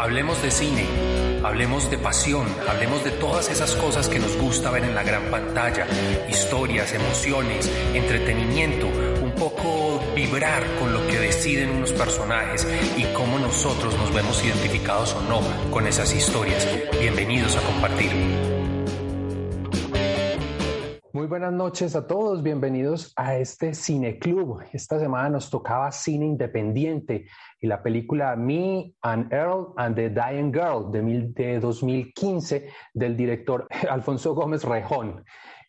Hablemos de cine, hablemos de pasión, hablemos de todas esas cosas que nos gusta ver en la gran pantalla, historias, emociones, entretenimiento, un poco vibrar con lo que deciden unos personajes y cómo nosotros nos vemos identificados o no con esas historias. Bienvenidos a compartir. Muy buenas noches a todos, bienvenidos a este Cine Club. Esta semana nos tocaba cine independiente y la película Me and Earl and the Dying Girl de, 2015 del director Alfonso Gómez Rejón.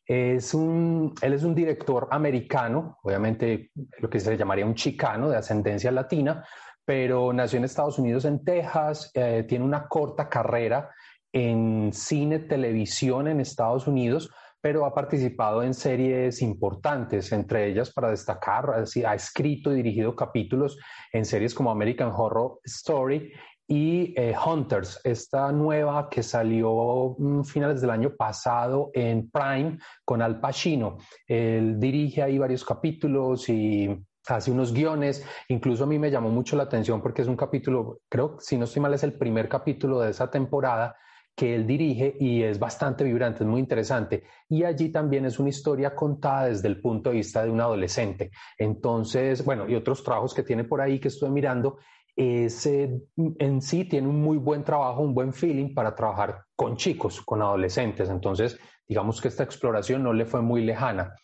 Es un, él es un director americano, obviamente lo que se llamaría un chicano de ascendencia latina, pero nació en Estados Unidos, en Texas, eh, tiene una corta carrera en cine, televisión en Estados Unidos, pero ha participado en series importantes, entre ellas para destacar, ha escrito y dirigido capítulos en series como American Horror Story y eh, Hunters, esta nueva que salió mm, finales del año pasado en Prime con Al Pacino. Él dirige ahí varios capítulos y hace unos guiones. Incluso a mí me llamó mucho la atención porque es un capítulo, creo, si no estoy mal, es el primer capítulo de esa temporada que él dirige y es bastante vibrante, es muy interesante. Y allí también es una historia contada desde el punto de vista de un adolescente. Entonces, bueno, y otros trabajos que tiene por ahí que estoy mirando, ese en sí tiene un muy buen trabajo, un buen feeling para trabajar con chicos, con adolescentes. Entonces, digamos que esta exploración no le fue muy lejana.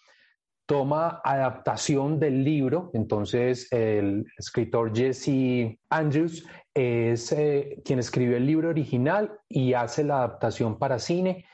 Toma adaptación del libro, entonces el escritor Jesse Andrews es eh, quien escribió el libro original y hace la adaptación para cine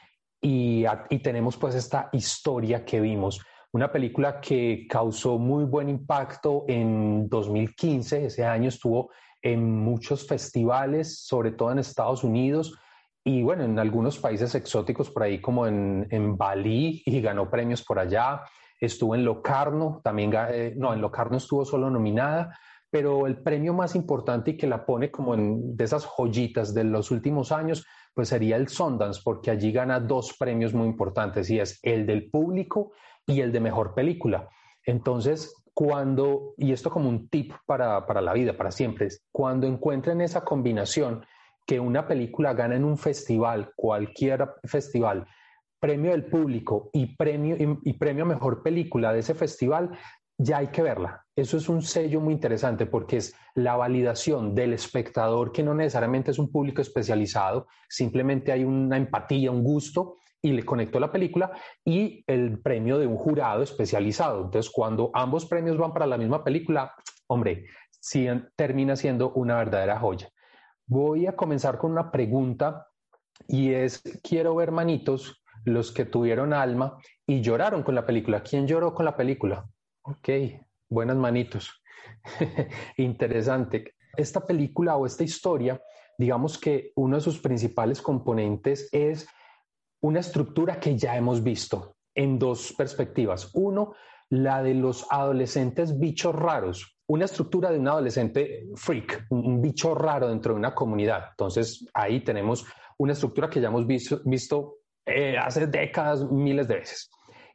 y, tenemos pues esta historia que vimos. Una película que causó muy buen impacto en 2015, ese año estuvo en muchos festivales, sobre todo en Estados Unidos y bueno, en algunos países exóticos por ahí como en, en Bali y ganó premios por allá. Estuvo en Locarno, también, eh, no, en Locarno estuvo solo nominada, pero el premio más importante y que la pone como en, de esas joyitas de los últimos años, pues sería el Sundance, porque allí gana dos premios muy importantes y es el del público y el de mejor película. Entonces, cuando, y esto como un tip para, para la vida, para siempre, es cuando encuentren esa combinación que una película gana en un festival, cualquier festival, premio del público y premio, y, y premio a mejor película de ese festival, ya hay que verla. Eso es un sello muy interesante porque es la validación del espectador que no necesariamente es un público especializado, simplemente hay una empatía, un gusto y le conectó la película y el premio de un jurado especializado. Entonces, cuando ambos premios van para la misma película, hombre, sí, termina siendo una verdadera joya. Voy a comenzar con una pregunta y es, quiero ver manitos los que tuvieron alma y lloraron con la película. ¿Quién lloró con la película? Ok, buenas manitos. Interesante. Esta película o esta historia, digamos que uno de sus principales componentes es una estructura que ya hemos visto en dos perspectivas. Uno, la de los adolescentes bichos raros, una estructura de un adolescente freak, un bicho raro dentro de una comunidad. Entonces, ahí tenemos una estructura que ya hemos visto, eh, hace décadas, miles de veces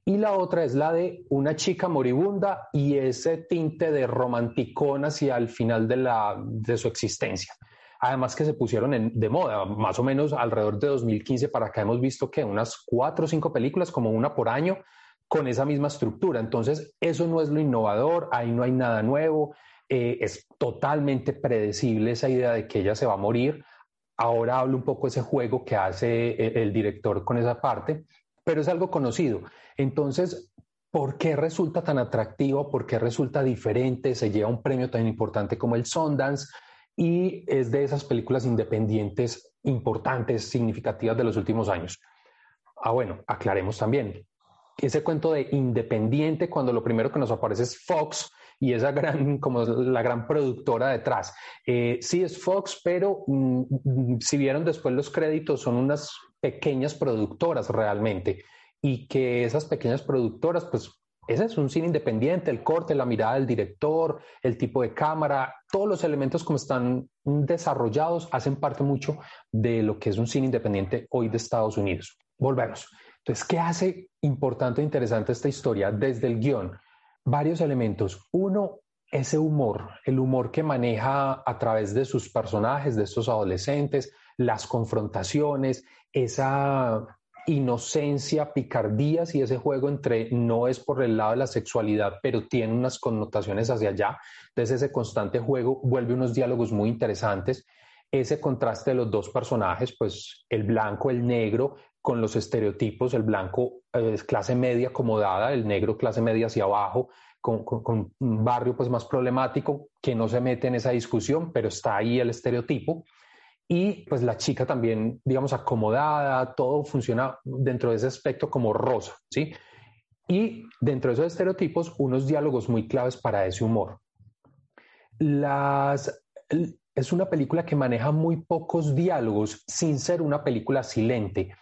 y la otra es la de una chica moribunda y ese tinte de romanticón hacia el final de, la, de su existencia. Además que se pusieron de moda, más o menos alrededor de 2015 para acá hemos visto que unas cuatro o cinco películas, como una por año, con esa misma estructura. Entonces, eso no es lo innovador, ahí no hay nada nuevo, eh, es totalmente predecible esa idea de que ella se va a morir. Ahora hablo un poco de ese juego que hace el, el director con esa parte, pero es algo conocido. Entonces, ¿por qué resulta tan atractivo? ¿Por qué resulta diferente? Se lleva un premio tan importante como el Sundance y es de esas películas independientes importantes, significativas de los últimos años. Ah, bueno, aclaremos también. Ese cuento de independiente, cuando lo primero que nos aparece es Fox, y esa gran, como la gran productora detrás. Eh, sí es Fox, pero mm, mm, si vieron después los créditos, son unas pequeñas productoras realmente y que esas pequeñas productoras, pues ese es un cine independiente, el corte, la mirada del director, el tipo de cámara, todos los elementos como están desarrollados hacen parte mucho de lo que es un cine independiente hoy de Estados Unidos. Volvemos. Entonces, ¿qué hace importante e interesante esta historia desde el guion? Varios elementos. Uno, ese humor, el humor que maneja a través de sus personajes, de estos adolescentes, las confrontaciones, esa inocencia, picardías y ese juego entre no es por el lado de la sexualidad, pero tiene unas connotaciones hacia allá. Entonces ese constante juego vuelve unos diálogos muy interesantes. Ese contraste de los dos personajes, pues el blanco, el negro, con los estereotipos, el blanco es clase media acomodada, el negro clase media hacia abajo, con, con, un barrio pues más problemático que no se mete en esa discusión, pero está ahí el estereotipo y pues la chica también, digamos, acomodada, todo funciona dentro de ese aspecto como rosa, ¿sí? Y dentro de esos estereotipos, unos diálogos muy claves para ese humor. Las, es una película que maneja muy pocos diálogos sin ser una película silente.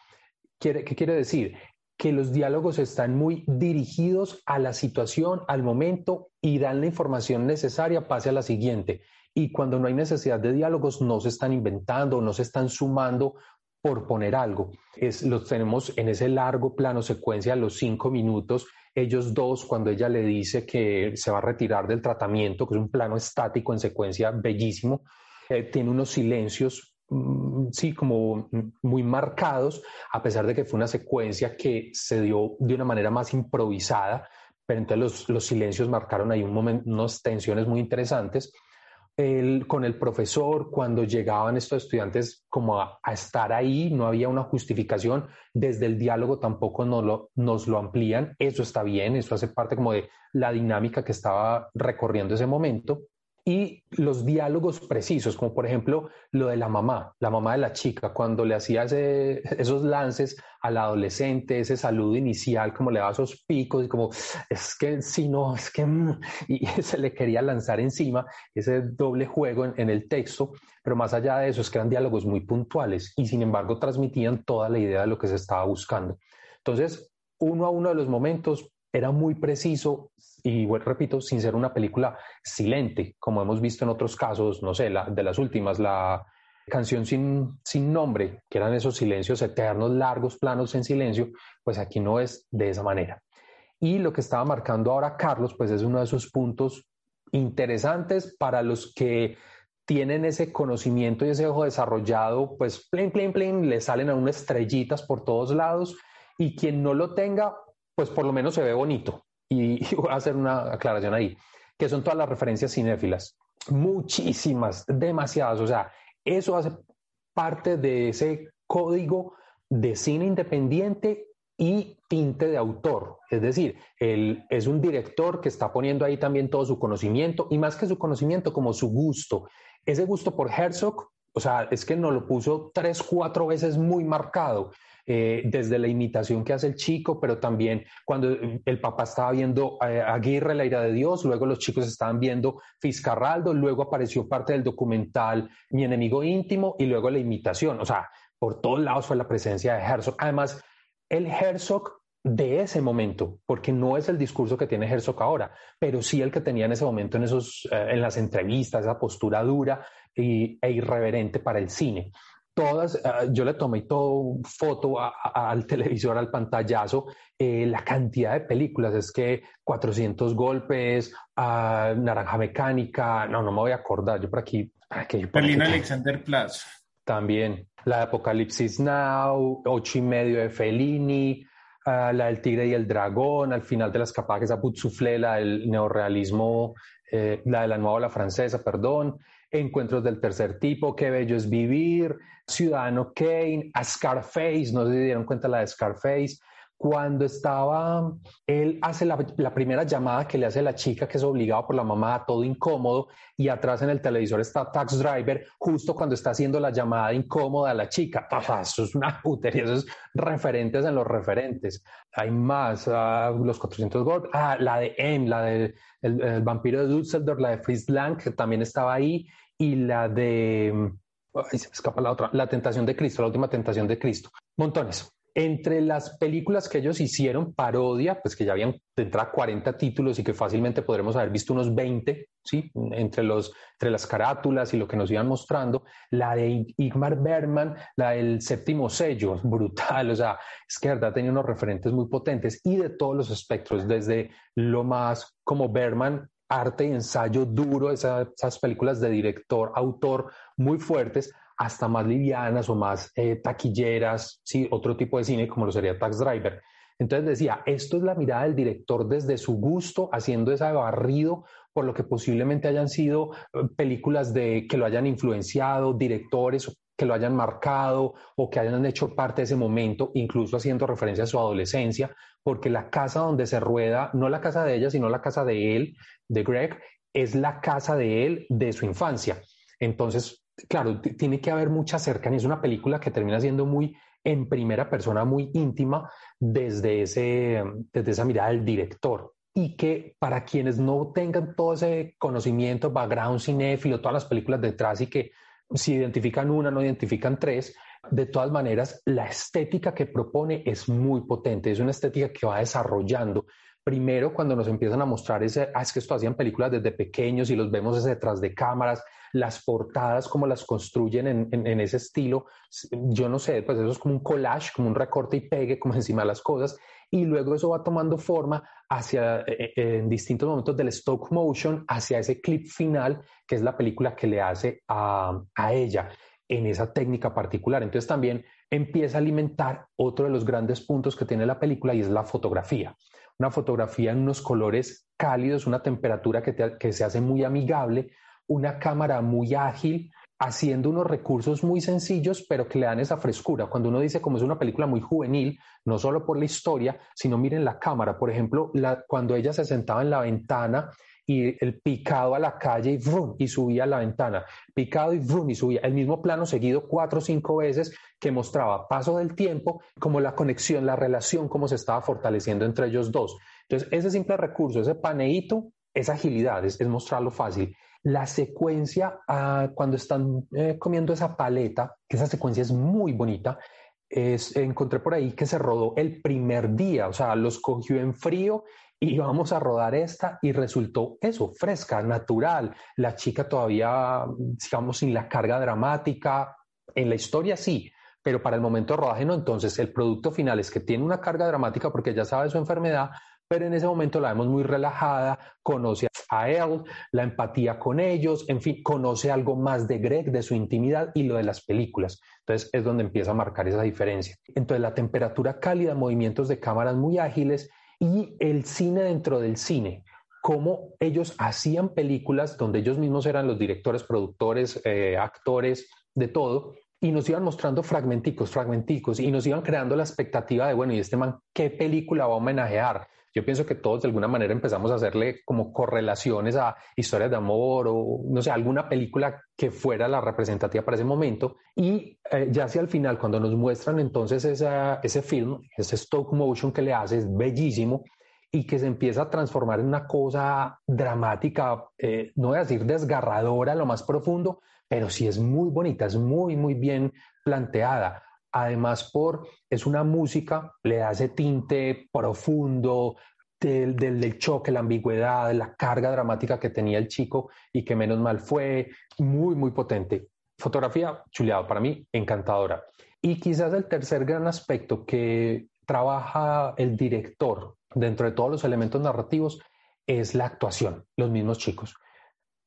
¿Qué quiere decir? Que los diálogos están muy dirigidos a la situación, al momento y dan la información necesaria pase a la siguiente y cuando no hay necesidad de diálogos no se están inventando, no se están sumando por poner algo. Es, los tenemos en ese largo plano secuencia, los cinco minutos, ellos dos, cuando ella le dice que se va a retirar del tratamiento, que es un plano estático en secuencia bellísimo, eh, tiene unos silencios, mm, sí, como muy marcados, a pesar de que fue una secuencia que se dio de una manera más improvisada, pero entonces los, los silencios marcaron ahí un momento, unas tensiones muy interesantes con el profesor, cuando llegaban estos estudiantes como a, estar ahí, no había una justificación, desde el diálogo tampoco nos lo, nos lo amplían, eso está bien, eso hace parte como de la dinámica que estaba recorriendo ese momento y los diálogos precisos, como por ejemplo lo de la mamá, la mamá de la chica, cuando le hacía esos lances al adolescente, ese saludo inicial, como le daba esos picos y como, es que si no, es que, mm", y se le quería lanzar encima ese doble juego en, en el texto, pero más allá de eso es que eran diálogos muy puntuales y sin embargo transmitían toda la idea de lo que se estaba buscando. Entonces, uno a uno de los momentos era muy preciso y bueno, repito, sin ser una película silente, como hemos visto en otros casos, no sé, la, de las últimas, la canción sin, sin nombre, que eran esos silencios eternos, largos planos en silencio, pues aquí no es de esa manera. Y lo que estaba marcando ahora Carlos, pues es uno de esos puntos interesantes para los que tienen ese conocimiento y ese ojo desarrollado, pues plin, plin, plin, le salen a unas estrellitas por todos lados y quien no lo tenga, pues por lo menos se ve bonito. Y, voy a hacer una aclaración ahí, que son todas las referencias cinéfilas. Muchísimas, demasiadas. O sea, eso hace parte de ese código de cine independiente y tinte de autor. Es decir, él es un director que está poniendo ahí también todo su conocimiento y más que su conocimiento, como su gusto. Ese gusto por Herzog, o sea, es que nos lo puso tres, cuatro veces muy marcado. Eh, desde la imitación que hace el chico, pero también cuando el papá estaba viendo eh, Aguirre, la ira de Dios, luego los chicos estaban viendo Fiscarraldo, luego apareció parte del documental Mi enemigo íntimo y luego la imitación. O sea, por todos lados fue la presencia de Herzog. Además, el Herzog de ese momento, porque no es el discurso que tiene Herzog ahora, pero sí el que tenía en ese momento en, esos, eh, en las entrevistas, esa postura dura e irreverente para el cine todas, eh, yo le tomé todo foto al televisor, al pantallazo, eh, la cantidad de películas, es que 400 golpes, uh, Naranja Mecánica, no, no me voy a acordar, yo por aquí... Berlín Alexander Platz. También, la de Apocalipsis Now, ocho y medio de Fellini, ah, la del Tigre y el Dragón, al final de las capaces a Soufflé, la del neorealismo, eh, la de la nueva la francesa, perdón, Encuentros del tercer tipo, Qué bello es vivir, Ciudadano Kane, a Scarface, no se dieron cuenta la de Scarface, cuando estaba, él hace la, primera llamada que le hace la chica, que es obligado por la mamá, todo incómodo, y atrás en el televisor está Tax Driver, justo cuando está haciendo la llamada incómoda a la chica. Eso es una putería, eso es referentes en los referentes. Hay más, ah, los 400 Gold, ah, la de M, la de el, vampiro de Dusseldorf, la de Fritz Lang, que también estaba ahí, y la de, se me escapa la otra, La Tentación de Cristo, la última Tentación de Cristo. Montones. Entre las películas que ellos hicieron parodia, pues que ya habían de entrada 40 títulos y que fácilmente podremos haber visto unos 20, ¿sí? Entre, los, entre las carátulas y lo que nos iban mostrando, la de Igmar Bergman, la del séptimo sello, brutal, o sea, es que verdad tenía unos referentes muy potentes y de todos los espectros, desde lo más como Bergman, arte y ensayo duro, esas películas de director, autor muy fuertes, hasta más livianas o más eh, taquilleras, ¿sí? otro tipo de cine como lo sería Tax Driver. Entonces decía, esto es la mirada del director desde su gusto, haciendo ese barrido por lo que posiblemente hayan sido eh, películas de, que lo hayan influenciado, directores que lo hayan marcado o que hayan hecho parte de ese momento, incluso haciendo referencia a su adolescencia, porque la casa donde se rueda, no la casa de ella, sino la casa de él, de Greg, es la casa de él de su infancia. Entonces, claro, tiene que haber mucha cercanía. Es una película que termina siendo muy en primera persona, muy íntima desde, ese, desde esa mirada del director. Y que para quienes no tengan todo ese conocimiento, background cinéfilo, todas las películas detrás y que si identifican una, no identifican tres, de todas maneras, la estética que propone es muy potente, es una estética que va desarrollando. Primero, cuando nos empiezan a mostrar ese, ah, es que esto hacían películas desde pequeños y los vemos detrás de cámaras, las portadas, como las construyen en, ese estilo, yo no sé, pues eso es como un collage, como un recorte y pegue, como encima de las cosas, y luego eso va tomando forma hacia, eh, eh, en distintos momentos del stop motion, hacia ese clip final, que es la película que le hace a ella en esa técnica particular. Entonces también empieza a alimentar otro de los grandes puntos que tiene la película y es la fotografía. Una fotografía en unos colores cálidos, una temperatura que, que se hace muy amigable, una cámara muy ágil, haciendo unos recursos muy sencillos, pero que le dan esa frescura. Cuando uno dice como es una película muy juvenil, no solo por la historia, sino miren la cámara. Por ejemplo, cuando ella se sentaba en la ventana y el picado a la calle y, vroom, y subía a la ventana, picado y, vroom, y subía, el mismo plano seguido cuatro o cinco veces que mostraba paso del tiempo, como la conexión, la relación, cómo se estaba fortaleciendo entre ellos dos. Entonces, ese simple recurso, ese paneíto, esa agilidad, es mostrarlo fácil. La secuencia ah, cuando están eh, comiendo esa paleta, que esa secuencia es muy bonita, es, encontré por ahí que se rodó el primer día, o sea, los cogió en frío y vamos a rodar esta y resultó eso, fresca, natural. La chica todavía, digamos, sin la carga dramática, en la historia sí, pero para el momento rodaje no. Entonces, el producto final es que tiene una carga dramática porque ya sabe su enfermedad, pero en ese momento la vemos muy relajada, conoce a él, la empatía con ellos, en fin, conoce algo más de Greg, de su intimidad y lo de las películas. Entonces es donde empieza a marcar esa diferencia. Entonces la temperatura cálida, movimientos de cámaras muy ágiles y el cine dentro del cine cómo ellos hacían películas donde ellos mismos eran los directores, productores, eh, actores, de todo, y nos iban mostrando fragmenticos, fragmenticos, y nos iban creando la expectativa de, bueno, ¿y este man qué película va a homenajear? Yo pienso que todos de alguna manera empezamos a hacerle como correlaciones a historias de amor o no sé, alguna película que fuera la representativa para ese momento. Y eh, ya hacia el final, cuando nos muestran entonces ese film, ese stop motion que le hace, es bellísimo y que se empieza a transformar en una cosa dramática, eh, no voy a decir desgarradora, lo más profundo, pero sí es muy bonita, es muy, muy bien planteada. Además, por, es una música, le da ese tinte profundo del, del, choque, la ambigüedad, la carga dramática que tenía el chico y que menos mal fue muy, muy potente. Fotografía chuleado, para mí encantadora. Y quizás el tercer gran aspecto que trabaja el director dentro de todos los elementos narrativos es la actuación, los mismos chicos.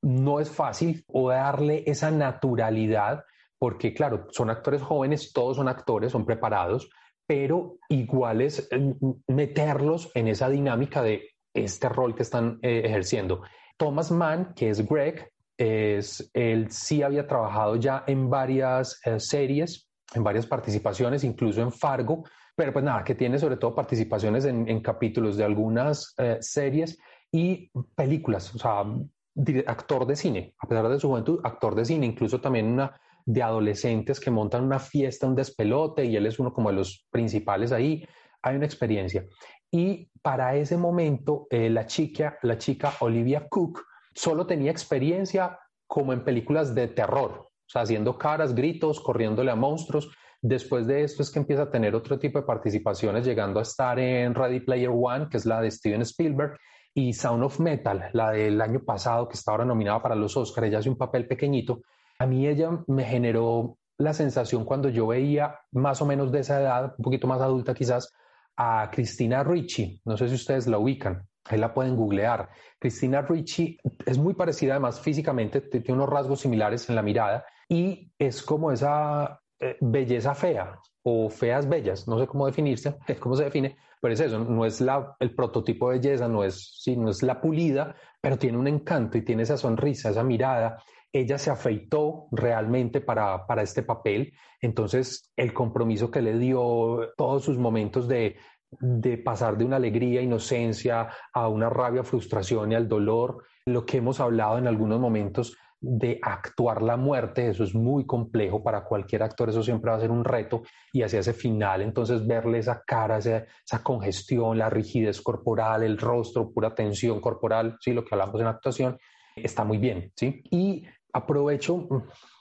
No es fácil darle esa naturalidad porque claro, son actores jóvenes, todos son actores, son preparados, pero igual es eh, meterlos en esa dinámica de este rol que están eh, ejerciendo. Thomas Mann, que es Greg, es, él sí había trabajado ya en varias eh, series, en varias participaciones, incluso en Fargo, pero pues nada, que tiene sobre todo participaciones en, capítulos de algunas eh, series y películas, o sea, actor de cine, a pesar de su juventud, actor de cine, incluso también una de adolescentes que montan una fiesta, un despelote, y él es uno como de los principales ahí, hay una experiencia. Y para ese momento, eh, la, chica, la chica Olivia Cook solo tenía experiencia como en películas de terror, o sea, haciendo caras, gritos, corriéndole a monstruos. Después de esto es que empieza a tener otro tipo de participaciones, llegando a estar en Ready Player One, que es la de Steven Spielberg, y Sound of Metal, la del año pasado, que está ahora nominada para los Oscars. Ella hace un papel pequeñito. A mí ella me generó la sensación cuando yo veía más o menos de esa edad, un poquito más adulta quizás, a Cristina Ricci. No sé si ustedes la ubican. Ahí la pueden googlear. Cristina Ricci es muy parecida, además físicamente, tiene unos rasgos similares en la mirada y es como esa eh, belleza fea o feas bellas, no sé cómo definirse, cómo se define, pero es eso, no es la, el prototipo de belleza, no es, sí, no es la pulida, pero tiene un encanto y tiene esa sonrisa, esa mirada. Ella se afeitó realmente para, para este papel, entonces el compromiso que le dio, todos sus momentos de, de pasar de una alegría, inocencia a una rabia, frustración y al dolor, lo que hemos hablado en algunos momentos de actuar la muerte, eso es muy complejo para cualquier actor, eso siempre va a ser un reto y hacia ese final, entonces verle esa cara, esa, congestión, la rigidez corporal, el rostro, pura tensión corporal, sí, lo que hablamos en actuación, está muy bien, sí. Y aprovecho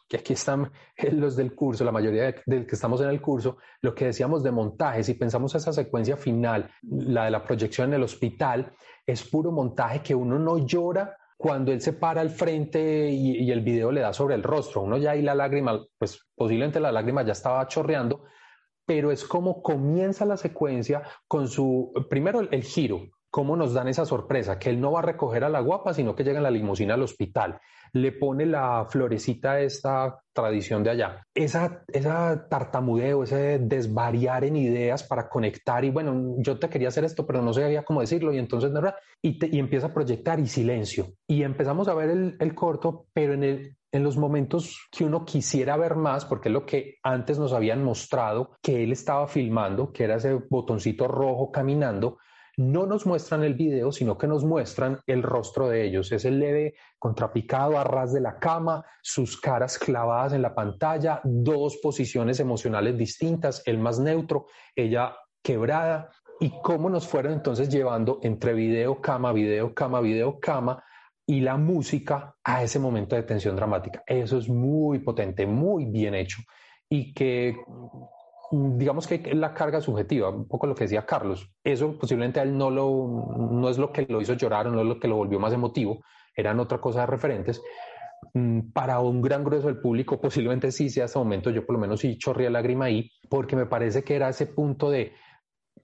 que aquí están los del curso, la mayoría de, que estamos en el curso, lo que decíamos de montaje, si pensamos esa secuencia final, la de la proyección en el hospital, es puro montaje que uno no llora cuando él se para al frente y, el video le da sobre el rostro, uno ya ahí la lágrima, pues posiblemente la lágrima ya estaba chorreando, pero es como comienza la secuencia con su, primero el, giro, cómo nos dan esa sorpresa, que él no va a recoger a la guapa, sino que llega en la limusina al hospital, le pone la florecita a esta tradición de allá. Esa, esa tartamudeo, ese desvariar en ideas para conectar y bueno, yo te quería hacer esto, pero no sabía cómo decirlo y entonces, y, y empieza a proyectar y silencio. Y empezamos a ver el, el corto, pero en el, en los momentos que uno quisiera ver más, porque es lo que antes nos habían mostrado que él estaba filmando, que era ese botoncito rojo caminando, no nos muestran el video, sino que nos muestran el rostro de ellos. Es el leve contrapicado a ras de la cama, sus caras clavadas en la pantalla, dos posiciones emocionales distintas, el más neutro, ella quebrada, y cómo nos fueron entonces llevando entre video, cama, video, cama, video, cama, y la música a ese momento de tensión dramática. Eso es muy potente, muy bien hecho y que digamos que la carga subjetiva, un poco lo que decía Carlos, eso posiblemente a él no, lo, no es lo que lo hizo llorar o no es lo que lo volvió más emotivo, eran otra cosa de referentes. Mm, para un gran grueso del público, posiblemente sí sea hasta momento, yo por lo menos sí chorría lágrima ahí, porque me parece que era ese punto de,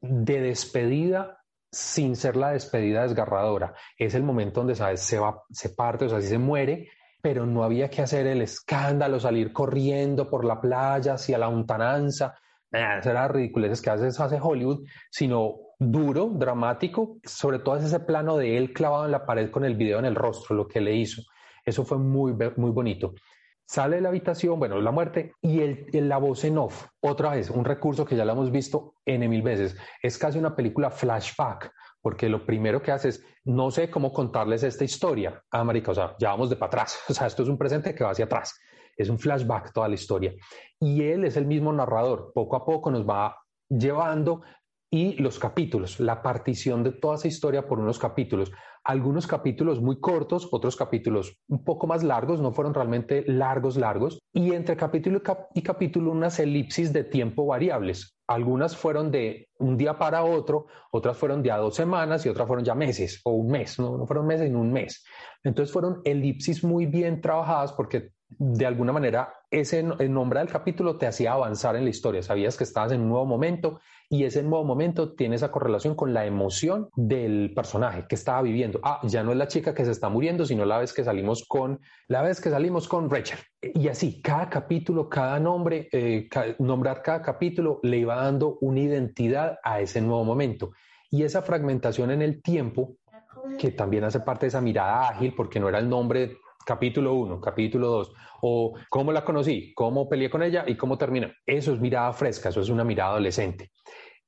de despedida sin ser la despedida desgarradora. Es el momento donde, ¿sabes? Se va, se parte, o sea, sí se muere, pero no había que hacer el escándalo, salir corriendo por la playa hacia la untananza esas eran ridiculeces que hace, Hollywood, sino duro, dramático, sobre todo es ese plano de él clavado en la pared con el video en el rostro, lo que le hizo. Eso fue muy, muy bonito. Sale de la habitación, bueno, la muerte y el, la voz en off, otra vez, un recurso que ya lo hemos visto N mil veces. Es casi una película flashback, porque lo primero que hace es, no sé cómo contarles esta historia. Ah, o sea, ya vamos de para atrás. O sea, esto es un presente que va hacia atrás es un flashback toda la historia. Y él es el mismo narrador, poco a poco nos va llevando y los capítulos, la partición de toda esa historia por unos capítulos. Algunos capítulos muy cortos, otros capítulos un poco más largos, no fueron realmente largos, largos. Y entre capítulo y capítulo unas elipsis de tiempo variables. Algunas fueron de un día para otro, otras fueron de a dos semanas y otras fueron ya meses o un mes, no, no fueron meses, sino un mes. Entonces fueron elipsis muy bien trabajadas porque de alguna manera ese el nombre del capítulo te hacía avanzar en la historia, sabías que estabas en un nuevo momento y ese nuevo momento tiene esa correlación con la emoción del personaje que estaba viviendo. Ah, ya no es la chica que se está muriendo, sino la vez que salimos con la vez que salimos con Rachel. Y así, cada capítulo, cada nombre, eh, nombrar cada capítulo le iba dando una identidad a ese nuevo momento. Y esa fragmentación en el tiempo, que también hace parte de esa mirada ágil, porque no era el nombre capítulo 1, capítulo 2, o cómo la conocí, cómo peleé con ella y cómo termina. Eso es mirada fresca, eso es una mirada adolescente.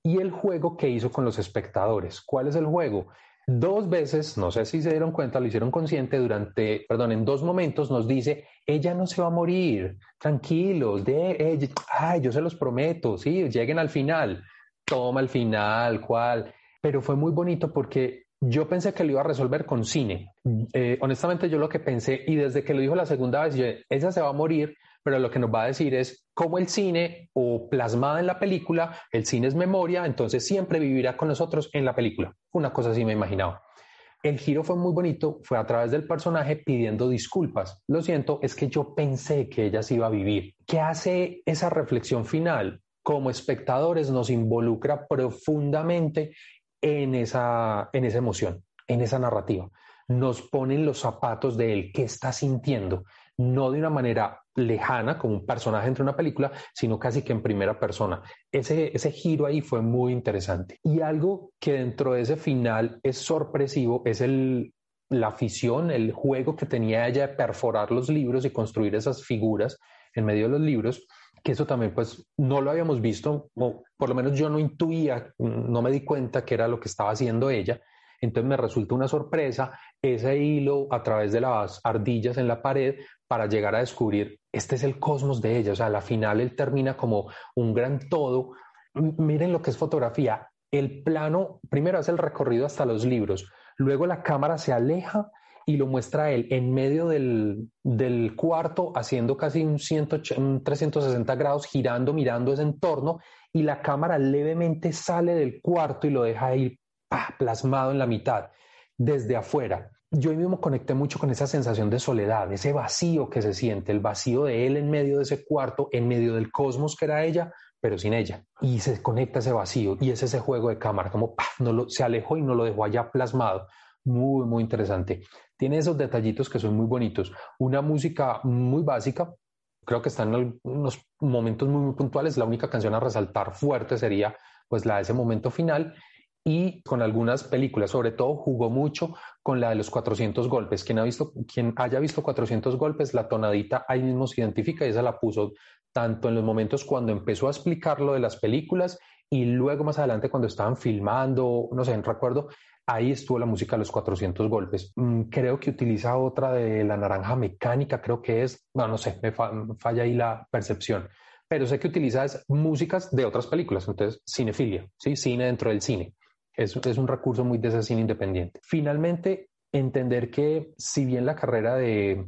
Y el juego que hizo con los espectadores. ¿Cuál es el juego? Dos veces, no sé si se dieron cuenta, lo hicieron consciente durante, perdón, en dos momentos nos dice, ella no se va a morir, tranquilos, de, ay, yo se los prometo, sí, lleguen al final, toma el final, cuál. Pero fue muy bonito porque yo pensé que lo iba a resolver con cine. Eh, honestamente, yo lo que pensé, y desde que lo dijo la segunda vez, yo, ella se va a morir, pero lo que nos va a decir es cómo el cine o plasmada en la película, el cine es memoria, entonces siempre vivirá con nosotros en la película. Una cosa así me imaginaba. El giro fue muy bonito, fue a través del personaje pidiendo disculpas. Lo siento, es que yo pensé que ella se iba a vivir. ¿Qué hace esa reflexión final? Como espectadores nos involucra profundamente en esa, en esa emoción, en esa narrativa. Nos ponen los zapatos de él, qué está sintiendo, no de una manera lejana, como un personaje entre una película, sino casi que en primera persona. Ese, ese giro ahí fue muy interesante. Y algo que dentro de ese final es sorpresivo es el, la afición, el juego que tenía ella de perforar los libros y construir esas figuras en medio de los libros, que eso también pues no lo habíamos visto, o por lo menos yo no intuía, no me di cuenta que era lo que estaba haciendo ella. Entonces me resulta una sorpresa ese hilo a través de las ardillas en la pared para llegar a descubrir, este es el cosmos de ella, o sea, al final él termina como un gran todo. Miren lo que es fotografía, el plano, primero hace el recorrido hasta los libros, luego la cámara se aleja y lo muestra él en medio del, cuarto, haciendo casi un, 360 grados, girando, mirando ese entorno, y la cámara levemente sale del cuarto y lo deja ahí plasmado en la mitad, desde afuera yo mismo conecté mucho con esa sensación de soledad, ese vacío que se siente, el vacío de él en medio de ese cuarto, en medio del cosmos que era ella, pero sin ella. Y se conecta ese vacío y es ese juego de cámara, como no lo, se alejó y no lo dejó allá plasmado. Muy, muy interesante. Tiene esos detallitos que son muy bonitos. Una música muy básica, creo que está en unos momentos muy, muy puntuales. La única canción a resaltar fuerte sería pues la de ese momento final y con algunas películas, sobre todo jugó mucho con la de los 400 golpes. Quien, ha visto, quien haya visto 400 golpes, la tonadita ahí mismo se identifica y esa la puso tanto en los momentos cuando empezó a explicar lo de las películas y luego más adelante cuando estaban filmando, no sé, no recuerdo, ahí estuvo la música de los 400 golpes. Mm, creo que utiliza otra de la naranja mecánica, creo que es, bueno, no sé, me, falla ahí la percepción, pero sé que utiliza músicas de otras películas, entonces cinefilia, ¿sí? cine dentro del cine. Es, es un recurso muy de cine independiente. Finalmente, entender que si bien la carrera de,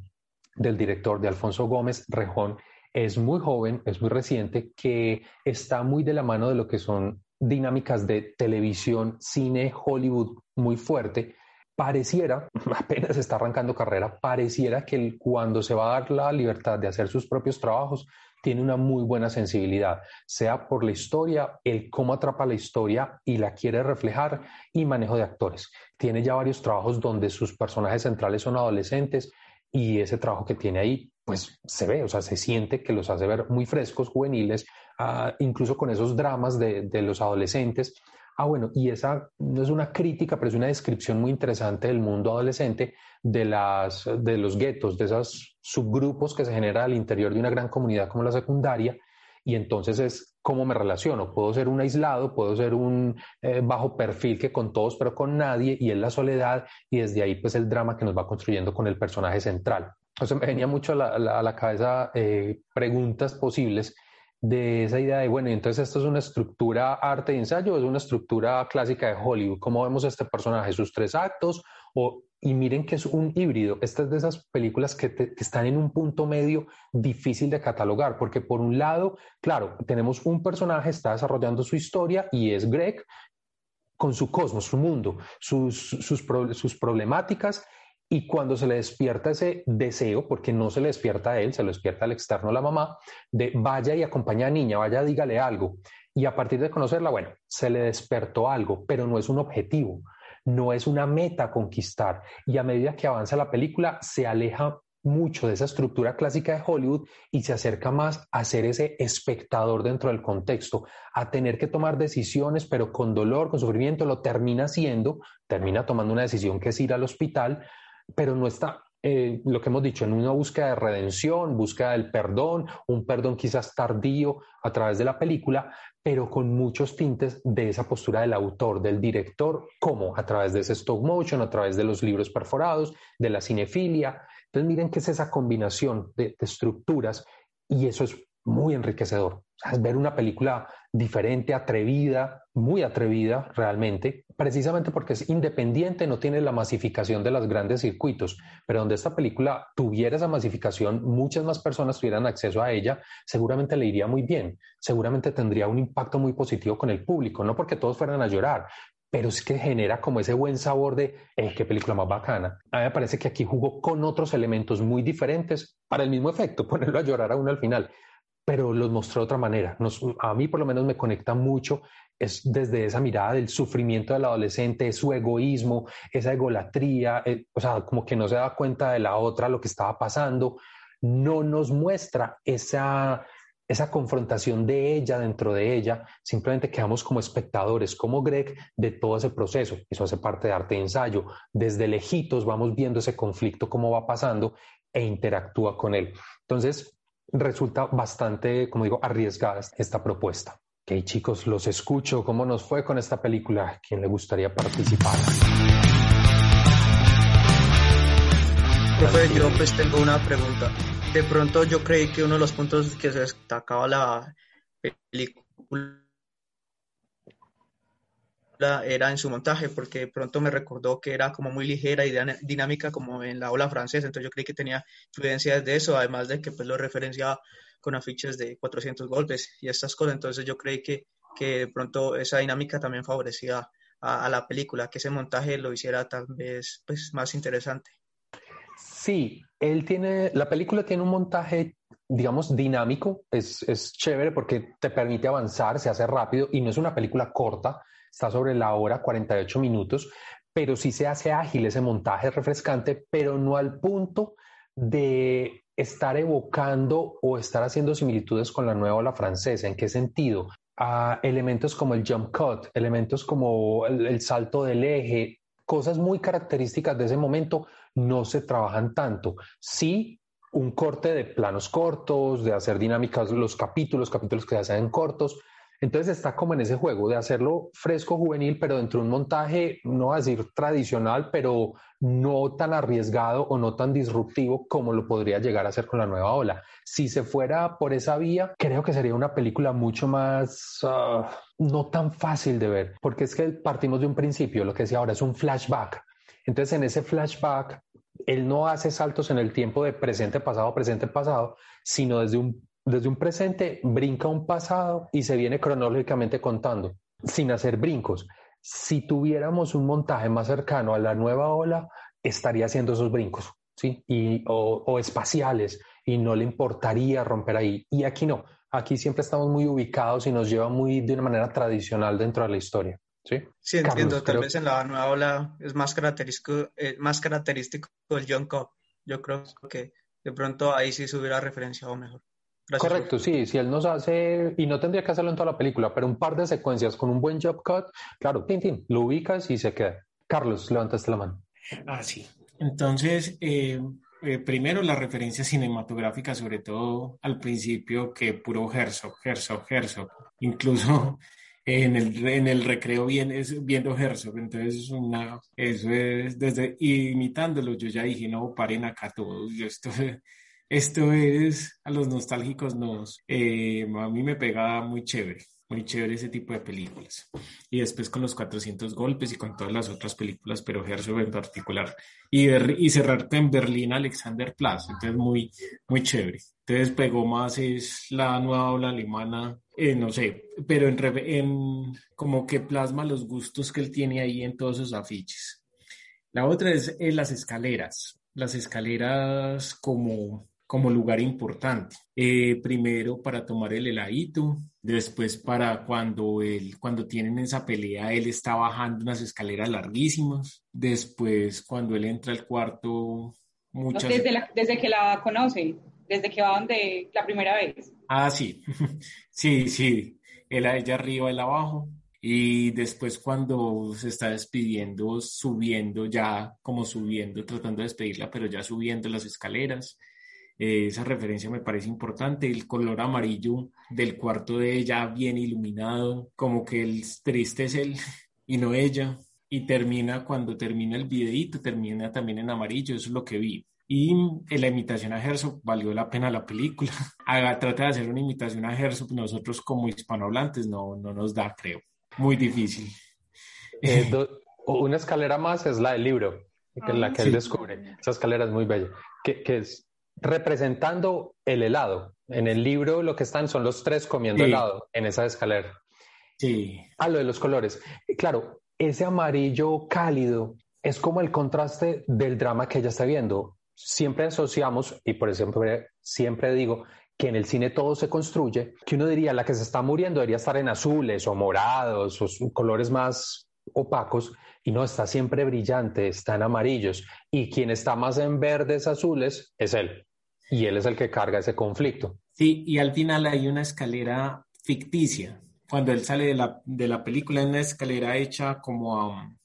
del director, de Alfonso Gómez Rejón, es muy joven, es muy reciente, que está muy de la mano de lo que son dinámicas de televisión, cine, Hollywood muy fuerte, pareciera, apenas está arrancando carrera, pareciera que cuando se va a dar la libertad de hacer sus propios trabajos, tiene una muy buena sensibilidad, sea por la historia, el cómo atrapa la historia y la quiere reflejar y manejo de actores. Tiene ya varios trabajos donde sus personajes centrales son adolescentes y ese trabajo que tiene ahí, pues se ve, o sea, se siente que los hace ver muy frescos, juveniles, ah, incluso con esos dramas de, los adolescentes Ah, bueno, y esa no es una crítica, pero es una descripción muy interesante del mundo adolescente, de, las, de los guetos, de esos subgrupos que se generan al interior de una gran comunidad como la secundaria. Y entonces es cómo me relaciono. Puedo ser un aislado, puedo ser un eh, bajo perfil que con todos, pero con nadie, y es la soledad, y desde ahí pues el drama que nos va construyendo con el personaje central. Entonces me venía mucho a la, cabeza eh, preguntas posibles de esa idea de, bueno, entonces esto es una estructura arte de ensayo, es una estructura clásica de Hollywood. ¿Cómo vemos este personaje? ¿Sus tres actos? O, y miren que es un híbrido. Esta es de esas películas que, que, están en un punto medio difícil de catalogar, porque por un lado, claro, tenemos un personaje, está desarrollando su historia y es Greg con su cosmos, su mundo, sus, sus, sus problemáticas y cuando se le despierta ese deseo, porque no se le despierta a él, se lo despierta al externo la mamá, de vaya y acompaña a niña, vaya, dígale algo. Y a partir de conocerla, bueno, se le despertó algo, pero no es un objetivo, no es una meta conquistar. Y a medida que avanza la película, se aleja mucho de esa estructura clásica de Hollywood y se acerca más a ser ese espectador dentro del contexto, a tener que tomar decisiones, pero con dolor, con sufrimiento, lo termina haciendo, termina tomando una decisión que es ir al hospital, pero no está, eh, lo que hemos dicho, en una búsqueda de redención, búsqueda del perdón, un perdón quizás tardío a través de la película, pero con muchos tintes de esa postura del autor, del director, como a través de ese stop motion, a través de los libros perforados, de la cinefilia. Entonces miren que es esa combinación de, de estructuras y eso es muy enriquecedor. es ver una película diferente, atrevida, muy atrevida realmente, precisamente porque es independiente, no tiene la masificación de los grandes circuitos, pero donde esta película tuviera esa masificación, muchas más personas tuvieran acceso a ella, seguramente le iría muy bien, seguramente tendría un impacto muy positivo con el público, no porque todos fueran a llorar, pero es que genera como ese buen sabor de, eh, qué película más bacana. A mí me parece que aquí jugó con otros elementos muy diferentes para el mismo efecto, ponerlo a llorar a uno al final pero los mostró de otra manera. a mí por lo menos me conecta mucho es desde esa mirada del sufrimiento del adolescente, su egoísmo, esa egolatría, eh, o sea, como que no se da cuenta de la otra, lo que estaba pasando, no nos muestra esa, esa confrontación de ella dentro de ella, simplemente quedamos como espectadores, como Greg, de todo ese proceso. Eso hace parte de arte de ensayo. Desde lejitos vamos viendo ese conflicto, cómo va pasando e interactúa con él. Entonces, resulta bastante, como digo, arriesgada esta propuesta. Ok, chicos, los escucho. ¿Cómo nos fue con esta película? ¿Quién le gustaría participar? Yo pues tengo una pregunta. De pronto yo creí que uno de los puntos que se destacaba la película era en su montaje, porque de pronto me recordó que era como muy ligera y dinámica como en la ola francesa, entonces yo creí que tenía influencias de eso, además de que pues lo referenciaba con afiches de 400 golpes y estas cosas, entonces yo creí que, que de pronto esa dinámica también favorecía a, la película, que ese montaje lo hiciera tal vez pues más interesante. Sí, él tiene, la película tiene un montaje digamos, dinámico, es, es, chévere porque te permite avanzar, se hace rápido y no es una película corta, está sobre la hora 48 minutos, pero sí se hace ágil ese montaje refrescante, pero no al punto de estar evocando o estar haciendo similitudes con la nueva ola francesa. ¿En qué sentido? A elementos como el jump cut, elementos como el, salto del eje, cosas muy características de ese momento no se trabajan tanto. Sí, un corte de planos cortos, de hacer dinámicas los capítulos, capítulos que se hacen cortos, entonces está como en ese juego de hacerlo fresco, juvenil, pero dentro de un montaje, no a decir tradicional, pero no tan arriesgado o no tan disruptivo como lo podría llegar a ser con la nueva ola. Si se fuera por esa vía, creo que sería una película mucho más, ah, no tan fácil de ver, porque es que partimos de un principio, lo que decía ahora es un flashback. Entonces en ese flashback, él no hace saltos en el tiempo de presente, pasado, presente, pasado, sino desde un desde un presente brinca un pasado y se viene cronológicamente contando, sin hacer brincos. Si tuviéramos un montaje más cercano a la nueva ola, estaría haciendo esos brincos, ¿sí? Y, o, espaciales, y no le importaría romper ahí. Y aquí no, aquí siempre estamos muy ubicados y nos lleva muy de una manera tradicional dentro de la historia. Sí, sí entiendo. Tal vez en la nueva ola es más característico, eh, más característico el John Cobb. Yo creo que de pronto ahí sí se hubiera referenciado mejor. Correcto, sí, si él nos hace, y no tendría que hacerlo en toda la película, pero un par de secuencias con un buen job cut, claro, tin, lo ubicas y se queda. Carlos, levantaste la mano. Ah, sí. Entonces, eh, eh, primero la referencia cinematográfica, sobre todo al principio, que puro Herzog, Herzog, Herzog. Incluso en el, en el recreo viene, viendo Herzog, entonces una, eso es desde imitándolo, yo ya dije, no, paren acá todos, yo esto esto es, a los nostálgicos nos, eh, a mí me pega muy chévere, muy chévere ese tipo de películas. Y después con los 400 golpes y con todas las otras películas, pero Herzog en particular. Y, y cerrar en Berlín Alexander Platz, entonces muy, muy chévere. Entonces pegó más es la nueva ola alemana, eh, no sé, pero en, en como que plasma los gustos que él tiene ahí en todos sus afiches. La otra es eh, las escaleras. Las escaleras como como lugar importante. Eh, primero para tomar el heladito, después para cuando, él, cuando tienen esa pelea, él está bajando unas escaleras larguísimas, después cuando él entra al cuarto, muchas... Desde, desde que la conoce, desde que va donde la primera vez. Ah, sí, sí, sí, él a ella arriba, él abajo, Y después cuando se está despidiendo, subiendo ya, como subiendo, tratando de despedirla, pero ya subiendo las escaleras. Eh, esa referencia me parece importante. El color amarillo del cuarto de ella bien iluminado, como que el triste es él y no ella. Y termina, cuando termina el videíto, termina también en amarillo, eso es lo que vi. Y la imitación a Herzog valió la pena la película. Haga, trata de hacer una imitación a Herzog, nosotros como hispanohablantes no, no nos da, creo. Muy difícil. Eh, una escalera más es la del libro, que es la que él descubre. Esa escalera es muy bella, que, que, es representando el helado. En el libro lo que están son los tres comiendo helado en esa escalera. Sí. Ah, lo de los colores. Claro, ese amarillo cálido es como el contraste del drama que ella está viendo siempre asociamos, y por ejemplo, siempre digo que en el cine todo se construye, que uno diría la que se está muriendo debería estar en azules o morados o colores más opacos y no está siempre brillante, está en amarillos y quien está más en verdes azules es él y él es el que carga ese conflicto. Sí, y al final hay una escalera ficticia. Cuando él sale de la, de la película, es una escalera hecha como,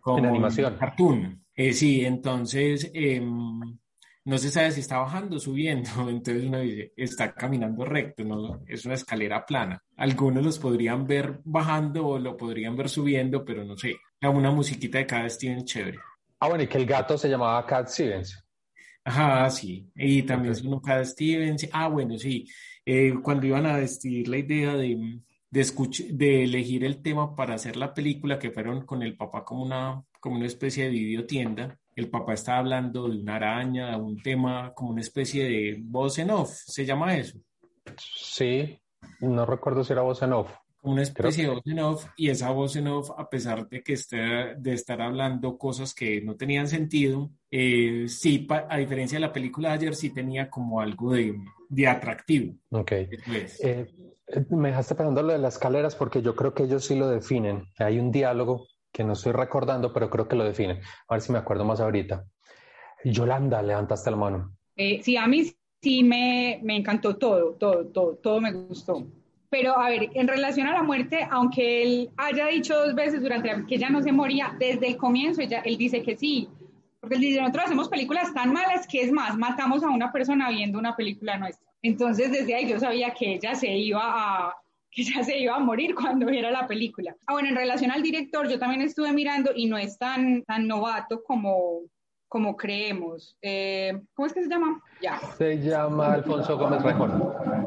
como en animación. cartoon. Eh, sí, entonces em, no se sabe si está bajando o subiendo, entonces uno dice, está caminando recto, no, es una escalera plana. Algunos los podrían ver bajando o lo podrían ver subiendo, pero no sé. Una musiquita de Cat Stevens chévere. Ah, bueno, y que el gato se llamaba Cat Stevens. Ajá, sí. Y también es uno Cat Stevens. Ah, bueno, sí. Eh, cuando iban a decidir la idea de, de, de elegir el tema para hacer la película, que fueron con el papá como una como una especie de videotienda. El papá estaba hablando de una araña, un tema como una especie de voz en off, ¿se llama eso? Sí, no recuerdo si era voz en off. Como una especie de voz en off, y esa voz en off, a pesar de que esté, de estar hablando cosas que no tenían sentido, eh, sí, a diferencia de la película de ayer, sí tenía como algo de, de atractivo. Ok. Eh, me dejaste pensando lo de las escaleras porque yo creo que ellos sí lo definen. Hay un diálogo que no estoy recordando, pero creo que lo define. A ver si me acuerdo más ahorita. Yolanda, levantaste la mano. Eh, sí, a mí sí me, me encantó todo, todo, todo, todo me gustó. Pero a ver, en relación a la muerte, aunque él haya dicho dos veces durante que ella no se moría, desde el comienzo ella, él dice que sí. Porque él dice, nosotros hacemos películas tan malas que es más, matamos a una persona viendo una película nuestra. Entonces desde ahí yo sabía que ella se iba a, que ya se iba a morir cuando viera la película. Ah, bueno, en relación al director, yo también estuve mirando y no es tan, tan novato como, como creemos. Eh, ¿Cómo es que se llama? Ya. Se llama Alfonso Gómez Rejón.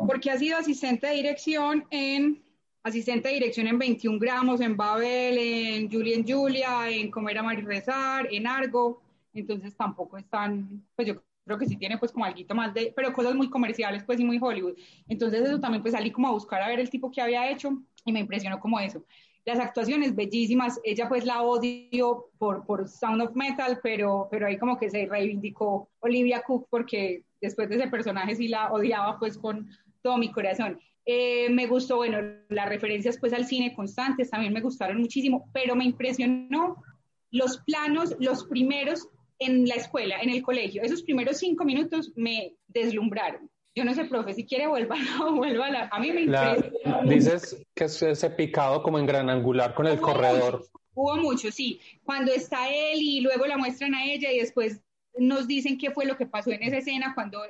Porque ha sido asistente de dirección en asistente de dirección en 21 gramos, en Babel, en Julia en Julia, en Comer a Rezar, en Argo. Entonces tampoco es tan, pues yo creo que sí tiene pues como algo más de, pero cosas muy comerciales pues y muy Hollywood. Entonces eso también pues salí como a buscar a ver el tipo que había hecho y me impresionó como eso. Las actuaciones bellísimas, ella pues la odio por, por Sound of Metal, pero, pero ahí como que se reivindicó Olivia Cook porque después de ese personaje sí la odiaba pues con todo mi corazón. Eh, me gustó, bueno, las referencias pues al cine constantes también me gustaron muchísimo, pero me impresionó los planos, los primeros en la escuela, en el colegio. Esos primeros cinco minutos me deslumbraron. Yo no sé, profe, si quiere vuelva, no, vuelva a, a mí me impresiona. Dices que es ese picado como en gran angular con el corredor. hubo mucho, sí. Cuando está él y luego la muestran a ella y después nos dicen qué fue lo que pasó en esa escena cuando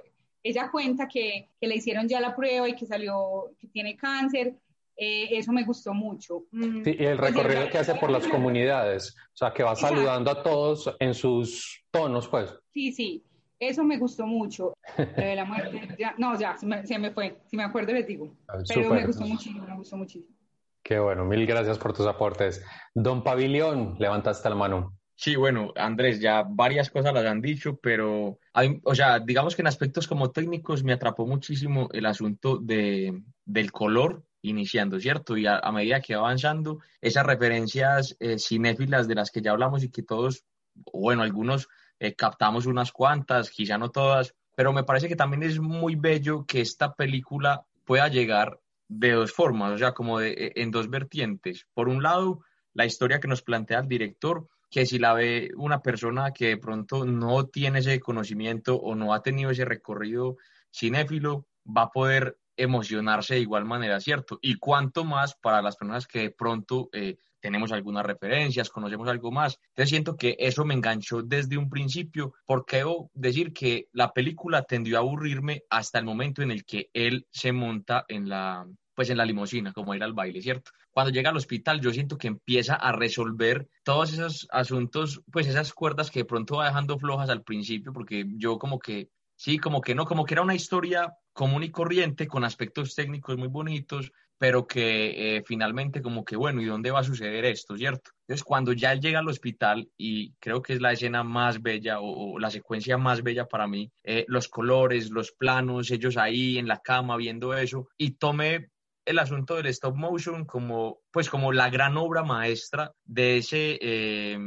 ella cuenta que, que le hicieron ya la prueba y que salió, que tiene cáncer. Eh, eso me gustó mucho. Mm, sí, y el pues recorrido que hace por las comunidades, o sea, que va saludando a todos en sus tonos, pues. Sí, sí, eso me gustó mucho. de la muerte, no, ya, se me, fue, si me acuerdo les digo. Ah, Pero me gustó muchísimo, me gustó muchísimo. Qué bueno, mil gracias por tus aportes. Don Pavilión, levantaste la mano. Sí, bueno, Andrés, ya varias cosas las han dicho, pero, hay, o sea, digamos que en aspectos como técnicos me atrapó muchísimo el asunto de, del color iniciando, ¿cierto? Y a, medida que va avanzando, esas referencias eh, cinéfilas de las que ya hablamos y que todos, bueno, algunos eh, captamos unas cuantas, quizá no todas, pero me parece que también es muy bello que esta película pueda llegar de dos formas, o sea, como de, e, en dos vertientes. Por un lado, la historia que nos plantea el director, que si la ve una persona que de pronto no tiene ese conocimiento o no ha tenido ese recorrido cinéfilo, va a poder emocionarse de igual manera, ¿cierto? Y cuánto más para las personas que de pronto eh, tenemos algunas referencias, conocemos algo más. Entonces siento que eso me enganchó desde un principio, porque debo decir que la película tendió a aburrirme hasta el momento en el que él se monta en la, pues en la limusina, como ir al baile, ¿cierto? Cuando llega al hospital, yo siento que empieza a resolver todos esos asuntos, pues esas cuerdas que de pronto va dejando flojas al principio, porque yo como que Sí, como que no, como que era una historia común y corriente con aspectos técnicos muy bonitos, pero que eh, finalmente como que, bueno, ¿y dónde va a suceder esto, cierto? Entonces, cuando ya llega al hospital, y creo que es la escena más bella o, la secuencia más bella para mí, eh, los colores, los planos, ellos ahí en la cama viendo eso, y tomé el asunto del stop motion como, pues como la gran obra maestra de ese... Eh,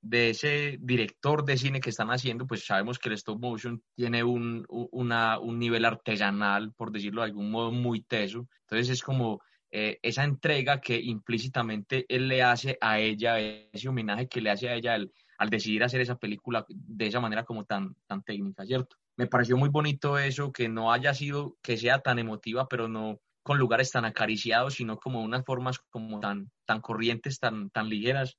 de ese director de cine que están haciendo, pues sabemos que el stop motion tiene un, un nivel artesanal, por decirlo de algún modo, muy teso. Entonces es como eh, esa entrega que implícitamente él le hace a ella, ese homenaje que le hace a ella al, al decidir hacer esa película de esa manera como tan, tan técnica, ¿cierto? Me pareció muy bonito eso, que no haya sido, que sea tan emotiva, pero no con lugares tan acariciados, sino como unas formas como tan, tan corrientes, tan, tan ligeras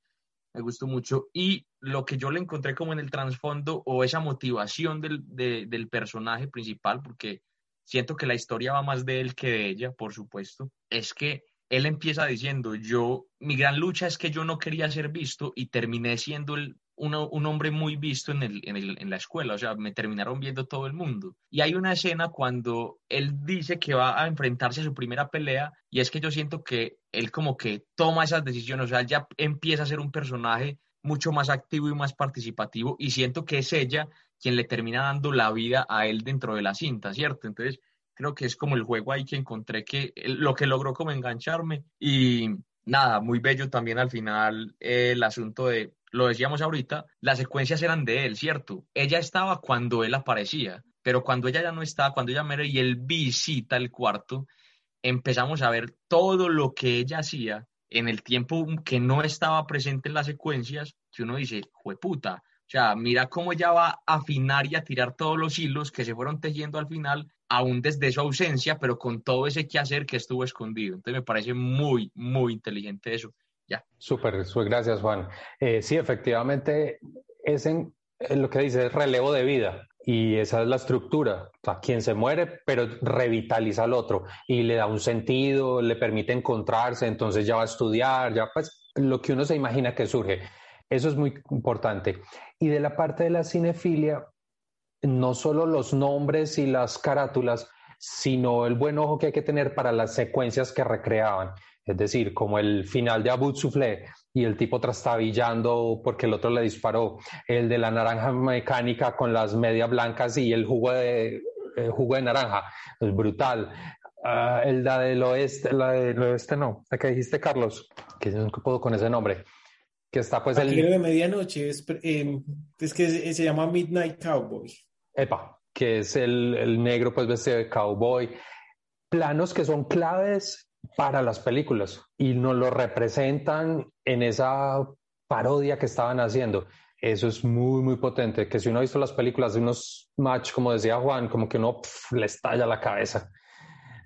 me gustó mucho. Y lo que yo le encontré como en el trasfondo o esa motivación del, del personaje principal, porque siento que la historia va más de él que de ella, por supuesto, es que él empieza diciendo, yo, mi gran lucha es que yo no quería ser visto y terminé siendo el, un hombre muy visto en, el, en, el, en, la escuela, o sea, me terminaron viendo todo el mundo. Y hay una escena cuando él dice que va a enfrentarse a su primera pelea y es que yo siento que él como que toma esas decisiones, o sea, ya empieza a ser un personaje mucho más activo y más participativo y siento que es ella quien le termina dando la vida a él dentro de la cinta, ¿cierto? Entonces, creo que es como el juego ahí que encontré que lo que logró como engancharme y nada, muy bello también al final el asunto de lo decíamos ahorita, las secuencias eran de él, ¿cierto? Ella estaba cuando él aparecía, pero cuando ella ya no estaba, cuando ella muere y él visita el cuarto, empezamos a ver todo lo que ella hacía en el tiempo que no estaba presente en las secuencias, que uno dice, jueputa, o sea, mira cómo ella va a afinar y a tirar todos los hilos que se fueron tejiendo al final, aún desde su ausencia, pero con todo ese quehacer que estuvo escondido. Entonces me parece muy, muy inteligente eso. Ya. Súper, gracias Juan. Eh, sí, efectivamente, es en, lo que dice es relevo de vida y esa es la estructura. O quien se muere, pero revitaliza al otro y le da un sentido, le permite encontrarse, entonces ya va a estudiar, ya pues lo que uno se imagina que surge. Eso es muy importante. Y de la parte de la cinefilia, no solo los nombres y las carátulas, sino el buen ojo que hay que tener para las secuencias que recreaban. Es decir, como el final de Abu Soufflé y el tipo trastabillando porque el otro le disparó, el de la naranja mecánica con las medias blancas y el jugo de, jugo de naranja, es brutal. Uh, el la del oeste, la del oeste no, la que dijiste Carlos, que no puedo con ese nombre, que está pues el... de medianoche, es, eh, es que se llama Midnight Cowboy. Epa, que es el, el negro pues vestido de cowboy. Planos que son claves para las películas y nos lo representan en esa parodia que estaban haciendo. Eso es muy, muy potente, que si uno ha visto las películas de unos match, como decía Juan, como que uno le estalla la cabeza.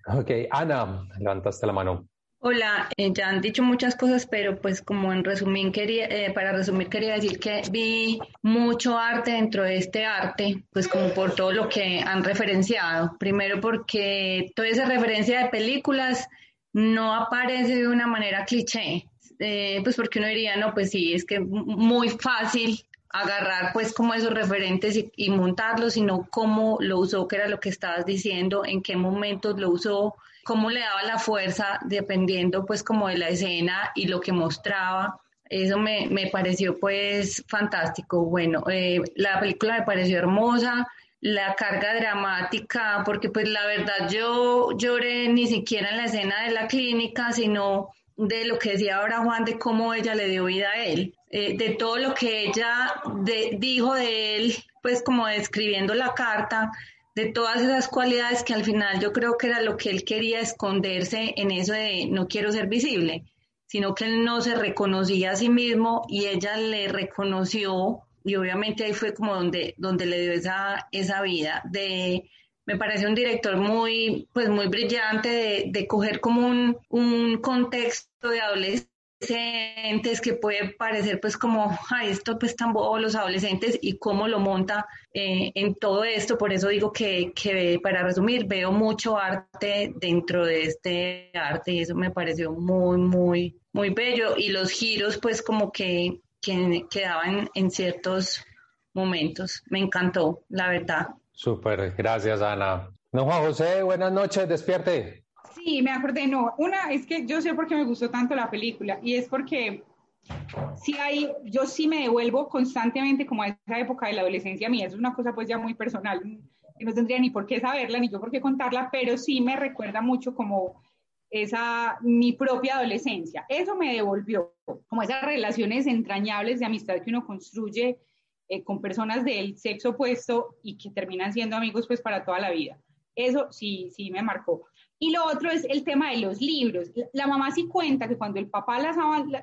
Ok, Ana, levantaste la mano. Hola, eh, ya han dicho muchas cosas, pero pues como en resumir quería, eh, para resumir quería decir que vi mucho arte dentro de este arte, pues como por todo lo que han referenciado. Primero porque toda esa referencia de películas no aparece de una manera cliché, eh, pues porque uno diría, no, pues sí, es que muy fácil agarrar pues como esos referentes y, montarlos, sino cómo lo usó, que era lo que estabas diciendo, en qué momentos lo usó, cómo le daba la fuerza, dependiendo pues como de la escena y lo que mostraba. Eso me, me pareció pues fantástico. Bueno, eh, la película me pareció hermosa, la carga dramática, porque pues la verdad yo lloré ni siquiera en la escena de la clínica, sino de lo que decía ahora Juan, de cómo ella le dio vida a él, eh, de todo lo que ella dijo de él, pues como describiendo la carta, de todas esas cualidades que al final yo creo que era lo que él quería esconderse en eso de no quiero ser visible, sino que él no se reconocía a sí mismo y ella le reconoció y obviamente ahí fue como donde, donde le dio esa, esa vida de me parece un director muy, pues muy brillante de, de coger como un, un contexto de adolescencia que puede parecer pues como, ay, esto pues tan bobo los adolescentes y cómo lo monta eh, en todo esto. Por eso digo que, que, para resumir, veo mucho arte dentro de este arte y eso me pareció muy, muy, muy bello. Y los giros pues como que, que quedaban en ciertos momentos. Me encantó, la verdad. Súper, gracias Ana. No, Juan José, buenas noches, despierte. Sí, me acordé, no, una es que yo sé por qué me gustó tanto la película y es porque sí hay, yo sí me devuelvo constantemente como a esa época de la adolescencia mía, es una cosa pues ya muy personal, que no tendría ni por qué saberla, ni yo por qué contarla, pero sí me recuerda mucho como esa, mi propia adolescencia. Eso me devolvió, como esas relaciones entrañables de amistad que uno construye eh, con personas del sexo opuesto y que terminan siendo amigos pues para toda la vida. Eso sí, sí me marcó. Y lo otro es el tema de los libros. La mamá sí cuenta que cuando el papá las,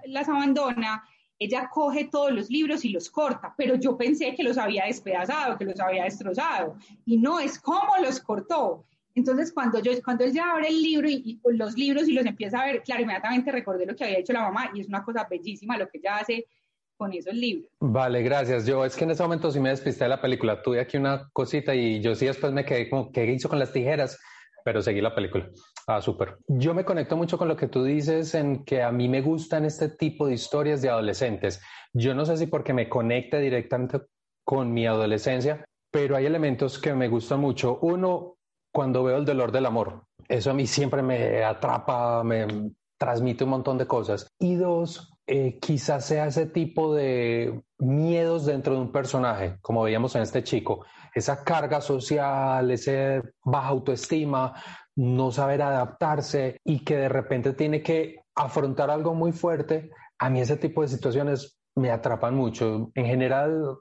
las abandona, ella coge todos los libros y los corta, pero yo pensé que los había despedazado, que los había destrozado, y no es como los cortó. Entonces, cuando, yo, cuando él ya abre el libro y, los libros y los empieza a ver, claro, inmediatamente recordé lo que había hecho la mamá y es una cosa bellísima lo que ella hace con esos libros. Vale, gracias. Yo es que en ese momento sí me despisté de la película. Tuve aquí una cosita y yo sí después me quedé como, ¿qué hizo con las tijeras? pero seguí la película. Ah, súper. Yo me conecto mucho con lo que tú dices en que a mí me gustan este tipo de historias de adolescentes. Yo no sé si porque me conecte directamente con mi adolescencia, pero hay elementos que me gustan mucho. Uno, cuando veo el dolor del amor. Eso a mí siempre me atrapa, me transmite un montón de cosas. Y dos, eh, quizás sea ese tipo de miedos dentro de un personaje, como veíamos en este chico, esa carga social, esa baja autoestima, no saber adaptarse y que de repente tiene que afrontar algo muy fuerte, a mí ese tipo de situaciones me atrapan mucho. En general,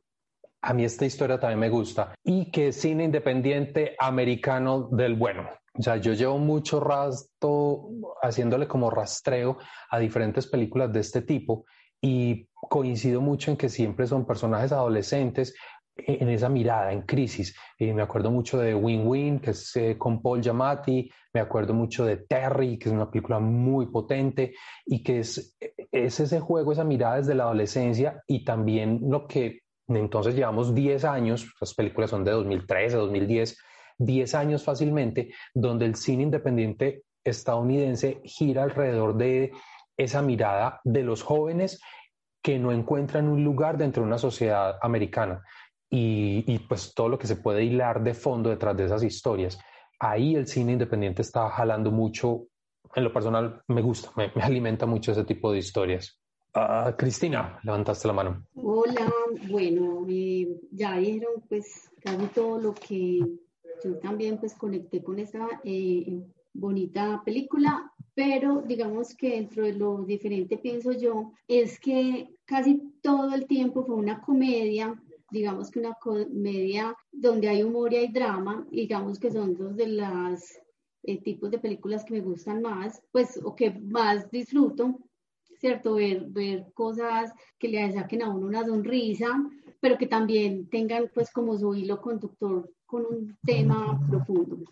a mí esta historia también me gusta y que es cine independiente americano del bueno. O sea, yo llevo mucho rato haciéndole como rastreo a diferentes películas de este tipo y coincido mucho en que siempre son personajes adolescentes en esa mirada, en crisis. y me acuerdo mucho de Win Win, que es eh, con Paul Giamatti, me acuerdo mucho de Terry, que es una película muy potente y que es, es ese juego, esa mirada desde la adolescencia y también lo que entonces llevamos 10 años, las películas son de 2013, 2010, 10 años fácilmente, donde el cine independiente estadounidense gira alrededor de esa mirada de los jóvenes que no encuentran un lugar dentro de una sociedad americana y, pues todo lo que se puede hilar de fondo detrás de esas historias. Ahí el cine independiente está jalando mucho, en lo personal me gusta, me, alimenta mucho ese tipo de historias. Ah, Cristina, levantaste la mano. Hola, bueno, eh, ya dijeron pues casi todo lo que yo también pues conecté con esta eh, bonita película, pero digamos que dentro de lo diferente pienso yo es que casi todo el tiempo fue una comedia digamos que una comedia donde hay humor y hay drama, digamos que son dos de los eh, tipos de películas que me gustan más, pues, o que más disfruto, ¿cierto? Ver, ver cosas que le saquen a uno una sonrisa, pero que también tengan, pues, como su hilo conductor con un tema profundo.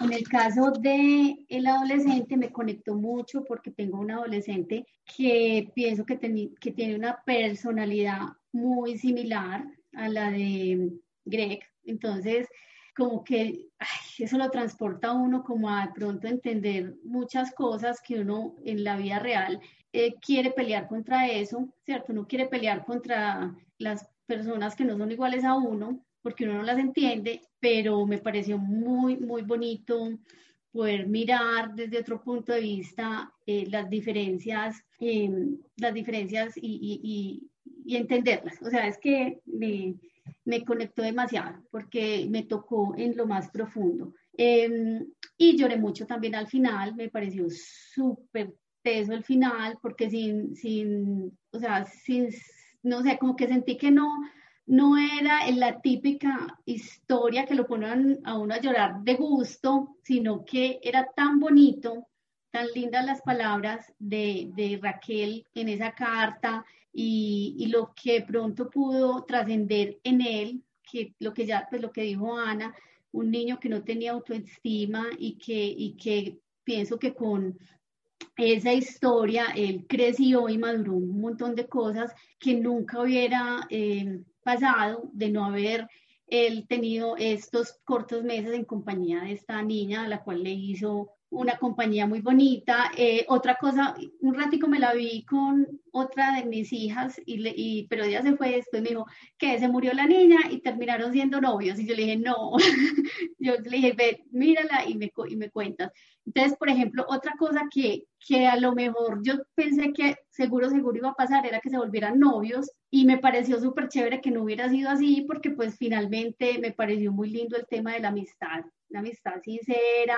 En el caso de el adolescente me conectó mucho porque tengo un adolescente que pienso que, que tiene una personalidad muy similar a la de Greg. Entonces, como que eso lo transporta a uno como a de pronto entender muchas cosas que uno en la vida real eh, quiere pelear contra eso, ¿cierto? Uno quiere pelear contra las personas que no son iguales a uno, porque uno no las entiende, pero me pareció muy, muy bonito poder mirar desde otro punto de vista eh, las diferencias, eh, las diferencias y, y, entenderlas. O sea, es que me, me, conectó demasiado porque me tocó en lo más profundo. Em, y lloré mucho también al final, me pareció súper teso el final porque sin, sin, o sea, sin, no sé, como que sentí que no, no era la típica historia que lo ponen a uno a llorar de gusto, sino que era tan bonito, tan lindas las palabras de, de Raquel en esa carta y, y lo que pronto pudo trascender en él, que lo que ya, pues lo que dijo Ana, un niño que no tenía autoestima y que, y que pienso que con esa historia él creció y maduró un montón de cosas que nunca hubiera eh, pasado de no haber él tenido estos cortos meses en compañía de esta niña a la cual le hizo una compañía muy bonita. Eh, otra cosa, un ratico me la vi con otra de mis hijas, y, le, y pero ella se fue después, me dijo que se murió la niña y terminaron siendo novios. Y yo le dije, no, yo le dije, ve, mírala y me, y me cuentas. Entonces, por ejemplo, otra cosa que, que a lo mejor yo pensé que seguro, seguro iba a pasar era que se volvieran novios y me pareció súper chévere que no hubiera sido así porque pues finalmente me pareció muy lindo el tema de la amistad, la amistad sincera,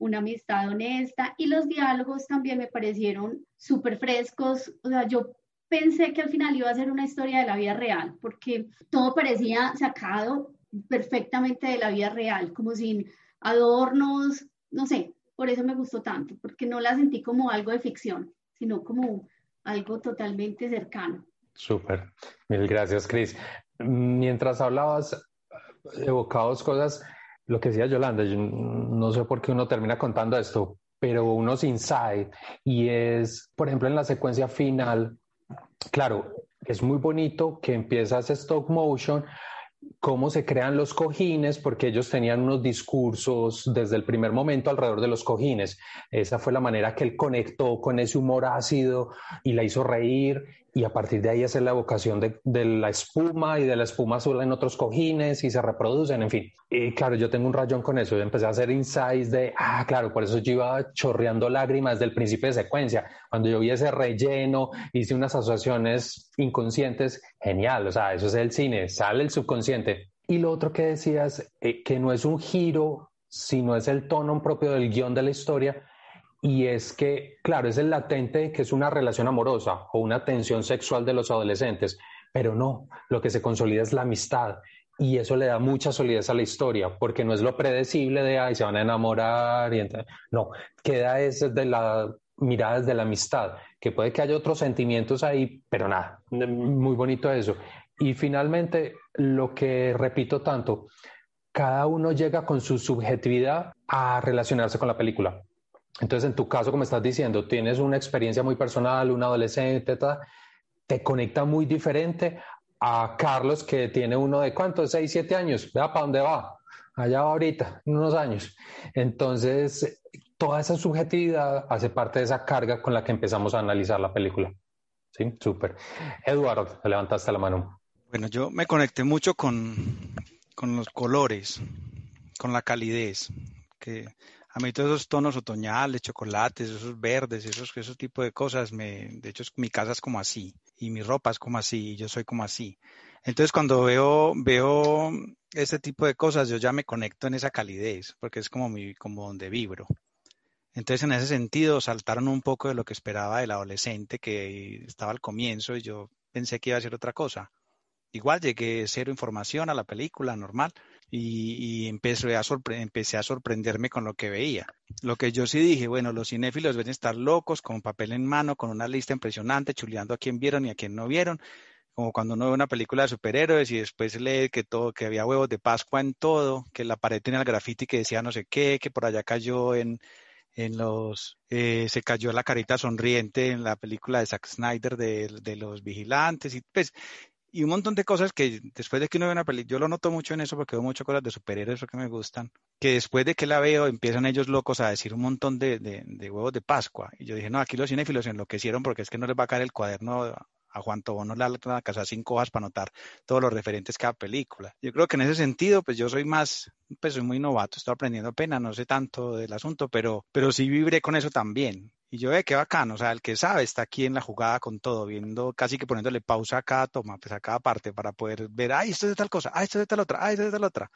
una amistad honesta y los diálogos también me parecieron súper frescos. O sea, yo pensé que al final iba a ser una historia de la vida real porque todo parecía sacado perfectamente de la vida real, como sin adornos, no sé, por eso me gustó tanto, porque no la sentí como algo de ficción, sino como algo totalmente cercano. Súper, mil gracias, Cris. Mientras hablabas, evocados cosas lo que decía Yolanda, yo no sé por qué uno termina contando esto, pero unos insight y es, por ejemplo, en la secuencia final, claro, es muy bonito que empiezas stop motion, cómo se crean los cojines, porque ellos tenían unos discursos desde el primer momento alrededor de los cojines. Esa fue la manera que él conectó con ese humor ácido y la hizo reír y a partir de ahí hacer la evocación de, de, la espuma y de la espuma azul en otros cojines y se reproducen, en fin. Y claro, yo tengo un rayón con eso, yo empecé a hacer insights de, ah, claro, por eso yo iba chorreando lágrimas del principio de secuencia. Cuando yo vi ese relleno, hice unas asociaciones inconscientes, genial, o sea, eso es el cine, sale el subconsciente. Y lo otro que decías, eh, que no es un giro, sino es el tono propio del guion de la historia, y es que, claro, es el latente que es una relación amorosa o una tensión sexual de los adolescentes, pero no, lo que se consolida es la amistad y eso le da mucha solidez a la historia, porque no es lo predecible de, ay, se van a enamorar y no, queda es de la mirada desde la amistad, que puede que haya otros sentimientos ahí, pero nada, muy bonito eso. Y finalmente, lo que repito tanto, cada uno llega con su subjetividad a relacionarse con la película. Entonces, en tu caso, como estás diciendo, tienes una experiencia muy personal, un adolescente, te conecta muy diferente a Carlos, que tiene uno de cuántos, seis, siete años. Vea para dónde va. Allá va ahorita, unos años. Entonces, toda esa subjetividad hace parte de esa carga con la que empezamos a analizar la película. Sí, súper. Eduardo, levantaste la mano. Bueno, yo me conecté mucho con, con los colores, con la calidez, que a mí todos esos tonos otoñales, chocolates, esos verdes, esos, esos tipos de cosas, me, de hecho mi casa es como así y mi ropa es como así y yo soy como así. Entonces cuando veo, veo este tipo de cosas, yo ya me conecto en esa calidez, porque es como, mi, como donde vibro. Entonces en ese sentido saltaron un poco de lo que esperaba del adolescente que estaba al comienzo y yo pensé que iba a ser otra cosa. Igual llegué cero información a la película, normal, y, empecé, a empecé a sorprenderme con lo que veía. Lo que yo sí dije, bueno, los cinéfilos deben estar locos, con papel en mano, con una lista impresionante, chuleando a quién vieron y a quién no vieron, como cuando uno ve una película de superhéroes y después lee que todo, que había huevos de Pascua en todo, que la pared tenía el grafiti que decía no sé qué, que por allá cayó en, en los, eh, se cayó la carita sonriente en la película de Zack Snyder de, de los vigilantes y pues y un montón de cosas que después de que uno ve una película, yo lo noto mucho en eso porque veo muchas cosas de superhéroes que me gustan, que después de que la veo empiezan ellos locos a decir un montón de, de, huevos de Pascua. Y yo dije, no, aquí los cinéfilos enloquecieron porque es que no les va a caer el cuaderno a Juan Tobono la, la casa cinco hojas para anotar todos los referentes cada película. Yo creo que en ese sentido, pues yo soy más, pues soy muy novato, estoy aprendiendo apenas, no sé tanto del asunto, pero, pero sí vibré con eso también. Y yo, ve, qué bacano, o sea, el que sabe está aquí en la jugada con todo, viendo, casi que poniéndole pausa a cada toma, pues a cada parte para poder ver, ay, esto es de tal cosa, ay, esto es de tal otra, ay, esto es de tal otra.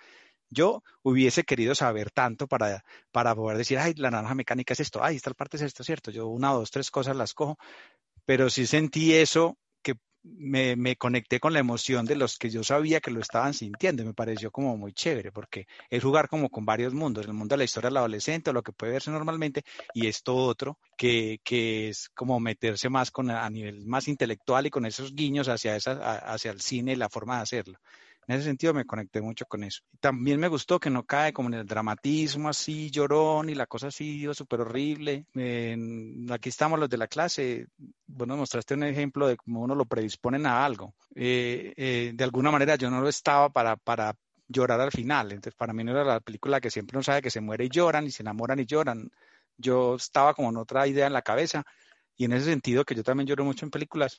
Yo hubiese querido saber tanto para, para poder decir, ay, la naranja mecánica es esto, ay, esta parte es esto, ¿cierto? Yo una, dos, tres cosas las cojo, pero sí sentí eso me, me, conecté con la emoción de los que yo sabía que lo estaban sintiendo me pareció como muy chévere porque es jugar como con varios mundos, el mundo de la historia del adolescente, lo que puede verse normalmente y esto otro que, que es como meterse más con a nivel más intelectual y con esos guiños hacia, esa, hacia el cine y la forma de hacerlo. En ese sentido me conecté mucho con eso. También me gustó que no cae como en el dramatismo así, llorón y la cosa así súper horrible. aquí estamos los de la clase. Bueno, mostraste un ejemplo de cómo uno lo predisponen a algo. Eh, eh, de alguna manera yo no lo estaba para, para llorar al final. Entonces, para mí no era la película que siempre uno sabe que se muere y lloran y se enamoran y lloran. Yo estaba como en otra idea en la cabeza y en ese sentido que yo también lloro mucho en películas,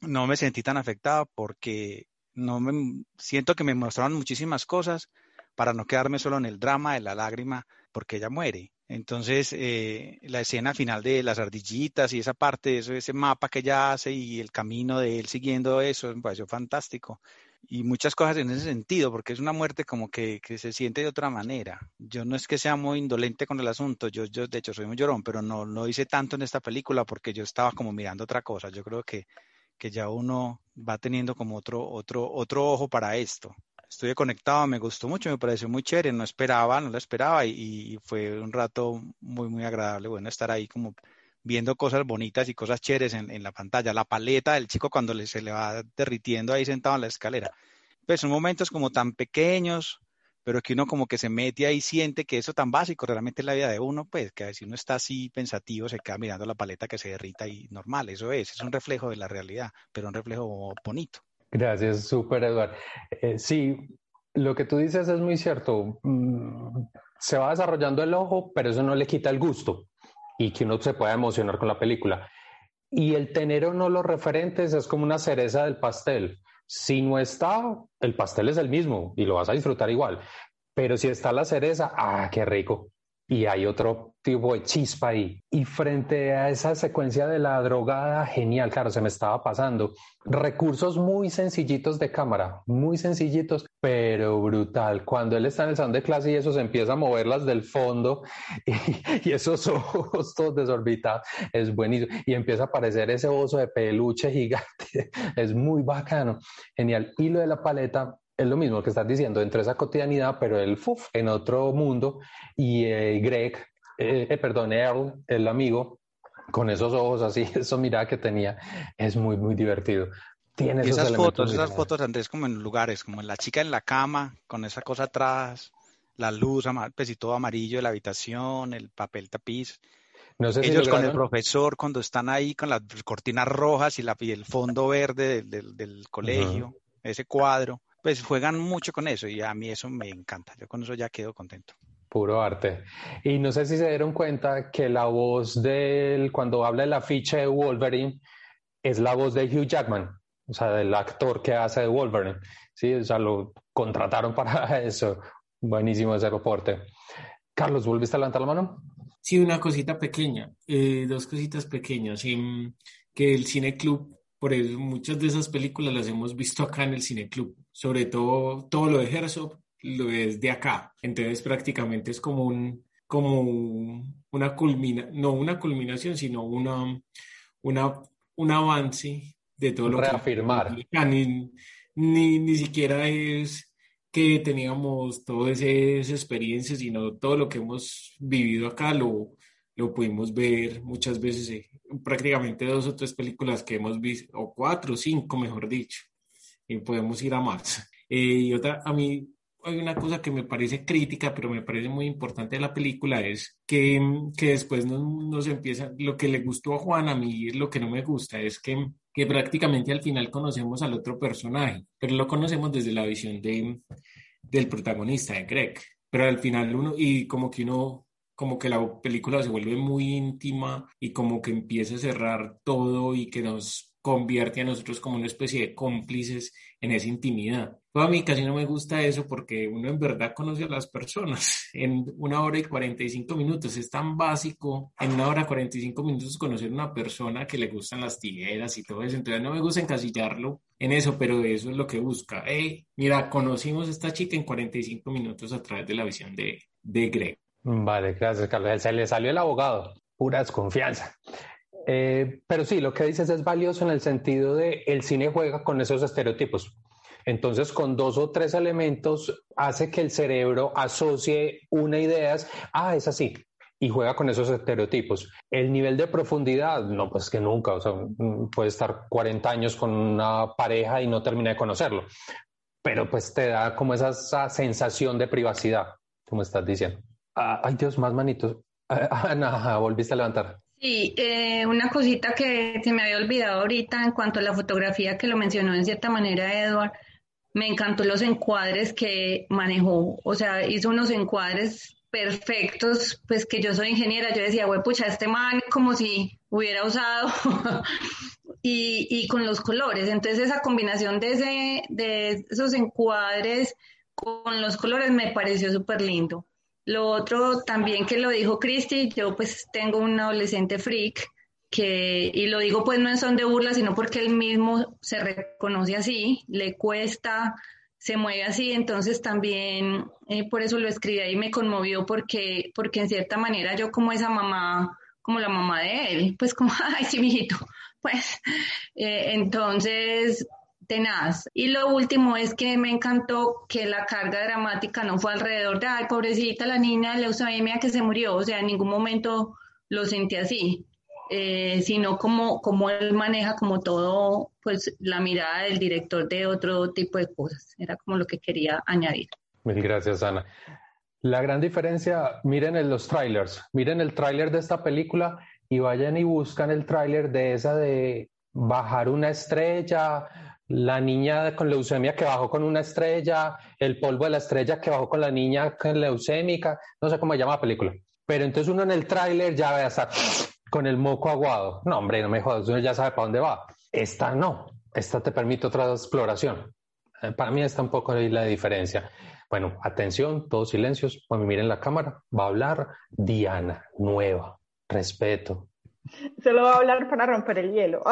no me sentí tan afectado porque no me siento que me mostraron muchísimas cosas para no quedarme solo en el drama de la lágrima porque ella muere. Entonces, eh, la escena final de las ardillitas y esa parte, ese mapa que ella hace y el camino de él siguiendo eso, me pareció fantástico. Y muchas cosas en ese sentido, porque es una muerte como que, que, se siente de otra manera. Yo no es que sea muy indolente con el asunto, yo, yo de hecho soy muy llorón, pero no lo hice tanto en esta película porque yo estaba como mirando otra cosa. Yo creo que que ya uno va teniendo como otro, otro, otro ojo para esto. Estuve conectado, me gustó mucho, me pareció muy chévere, no esperaba, no lo esperaba y, fue un rato muy, muy agradable, bueno, estar ahí como viendo cosas bonitas y cosas chéveres en, en la pantalla. La paleta del chico cuando se le va derritiendo ahí sentado en la escalera. Pues son momentos como tan pequeños, pero que uno como que se mete ahí y siente que eso tan básico realmente es la vida de uno, pues que si uno está así pensativo se queda mirando la paleta que se derrita y normal, eso es, es un reflejo de la realidad, pero un reflejo bonito. Gracias, súper Eduardo. Eh, sí, lo que tú dices es muy cierto. Mm, se va desarrollando el ojo, pero eso no le quita el gusto y que uno se pueda emocionar con la película. Y el tener o no los referentes es como una cereza del pastel. Si no está, el pastel es el mismo y lo vas a disfrutar igual. Pero si está la cereza, ¡ah, qué rico! Y hay otro tipo de chispa ahí. Y frente a esa secuencia de la drogada, genial, claro, se me estaba pasando. Recursos muy sencillitos de cámara, muy sencillitos, pero brutal. Cuando él está en el salón de clase y eso se empieza a moverlas del fondo y, esos ojos todos desorbitados, es buenísimo. Y empieza a aparecer ese oso de peluche gigante, es muy bacano, genial. Y lo de la paleta, es lo mismo que estás diciendo, entre esa cotidianidad, pero el fuf en otro mundo. Y eh, Greg, eh, eh, perdón, Earl, el amigo, con esos ojos así, eso mirada que tenía, es muy, muy divertido. Tiene esas fotos, esas fotos, Andrés, como en lugares, como en la chica en la cama, con esa cosa atrás, la luz, pues y todo amarillo de la habitación, el papel tapiz. No sé Ellos con el profesor cuando están ahí con las cortinas rojas y, la, y el fondo verde del, colegio, ese cuadro, pues juegan mucho con eso y a mí eso me encanta. Yo con eso ya quedo contento. Puro arte. Y no sé si se dieron cuenta que la voz del, cuando habla el afiche de Wolverine, es la voz de Hugh Jackman, o sea, del actor que hace de Wolverine. Sí, o sea, lo contrataron para eso. Buenísimo ese reporte. Carlos, ¿volviste a levantar la mano? Sí, una cosita pequeña, eh, dos cositas pequeñas. que el Cine Club, por eso muchas de esas películas las hemos visto acá en el Cine Club, sobre todo todo lo de Herzog lo es de acá. Entonces prácticamente es como un, como una culmina, no una culminación, sino una, una, un avance de todo lo Reafirmar. que... Ni, ni, ni siquiera es que teníamos todas esas experiencias, sino todo lo que hemos vivido acá lo, lo pudimos ver muchas veces, eh, prácticamente dos o tres películas que hemos visto, o cuatro o cinco, mejor dicho, y podemos ir a más. Eh, y otra, a mí hay una cosa que me parece crítica, pero me parece muy importante de la película, es que, que después nos, nos, empieza, lo que le gustó a Juan, a mí lo que no me gusta, es que, que prácticamente al final conocemos al otro personaje, pero lo conocemos desde la visión de, del protagonista, de Greg. Pero al final uno, y como que uno, como que la película se vuelve muy íntima y como que empieza a cerrar todo y que nos convierte a nosotros como una especie de cómplices en esa intimidad. a mí casi no me gusta eso porque uno en verdad conoce a las personas en una hora y 45 minutos. Es tan básico en una hora y 45 minutos conocer a una persona que le gustan las tijeras y todo eso. Entonces no me gusta encasillarlo en eso, pero eso es lo que busca. Hey, mira, conocimos a esta chica en 45 minutos a través de la visión de, de Greg. Vale, gracias, Carlos. Se le salió el abogado. Pura desconfianza. Eh, pero sí, lo que dices es valioso en el sentido de el cine juega con esos estereotipos. Entonces, con dos o tres elementos hace que el cerebro asocie una idea, ah, es así, y juega con esos estereotipos. El nivel de profundidad, no, pues que nunca, o sea, puede estar 40 años con una pareja y no termina de conocerlo. pero pues te da como esa, sensación de privacidad, como estás diciendo. Ah, ay Dios, más manitos. Ana, volviste a levantar. Sí, eh, una cosita que se me había olvidado ahorita en cuanto a la fotografía que lo mencionó en cierta manera Edward, me encantó los encuadres que manejó, o sea, hizo unos encuadres perfectos, pues que yo soy ingeniera, yo decía, güey, pucha, este man como si hubiera usado y, y, con los colores, entonces esa combinación de, ese, de esos encuadres con los colores me pareció súper lindo. Lo otro también que lo dijo Cristi, yo pues tengo un adolescente freak que, y lo digo pues no en son de burla, sino porque él mismo se reconoce así, le cuesta, se mueve así, entonces también eh, por eso lo escribí ahí, me conmovió porque, porque en cierta manera yo como esa mamá, como la mamá de él, pues como, ay, sí, mijito, pues, eh, entonces tenaz. Y lo último es que me encantó que la carga dramática no fue alrededor de, ay, pobrecita la niña de leucemia que se murió, o sea, en ningún momento lo sentí así, eh, sino como, como él maneja como todo, pues la mirada del director de otro tipo de cosas. Era como lo que quería añadir. Mil gracias, Ana. La gran diferencia, miren en los trailers, miren el tráiler de esta película y vayan y buscan el tráiler de esa de bajar una estrella, la niña con leucemia que bajó con una estrella, el polvo de la estrella que bajó con la niña con leucémica, no sé cómo se llama la película. Pero entonces uno en el tráiler ya ve hasta con el moco aguado. No, hombre, no me jodas, uno ya sabe para dónde va. Esta no, esta te permite otra exploración. Eh, para mí está un poco ahí la diferencia. Bueno, atención, todos silencios. Cuando miren la cámara, va a hablar Diana, nueva, respeto. Solo va a hablar para romper el hielo.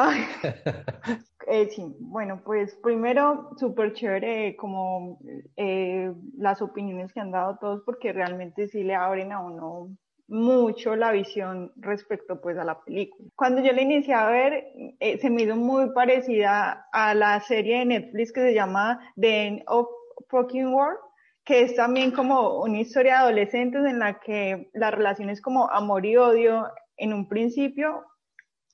eh, sí, bueno, pues primero, súper chévere como eh, las opiniones que han dado todos, porque realmente sí le abren a uno mucho la visión respecto pues a la película. Cuando yo la inicié a ver, eh, se me hizo muy parecida a la serie de Netflix que se llama The End of Fucking World, que es también como una historia de adolescentes en la que la relación es como amor y odio en un principio.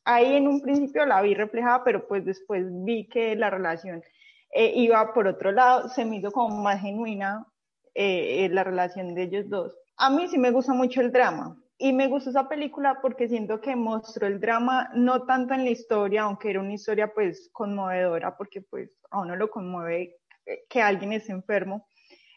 Ahí en un principio la vi reflejada, pero pues después vi que la relación eh, iba por otro lado, se me hizo como más genuina eh, la relación de ellos dos. A mí sí me gusta mucho el drama y me gustó esa película porque siento que mostró el drama no tanto en la historia, aunque era una historia pues conmovedora porque pues a uno lo conmueve que alguien esté enfermo.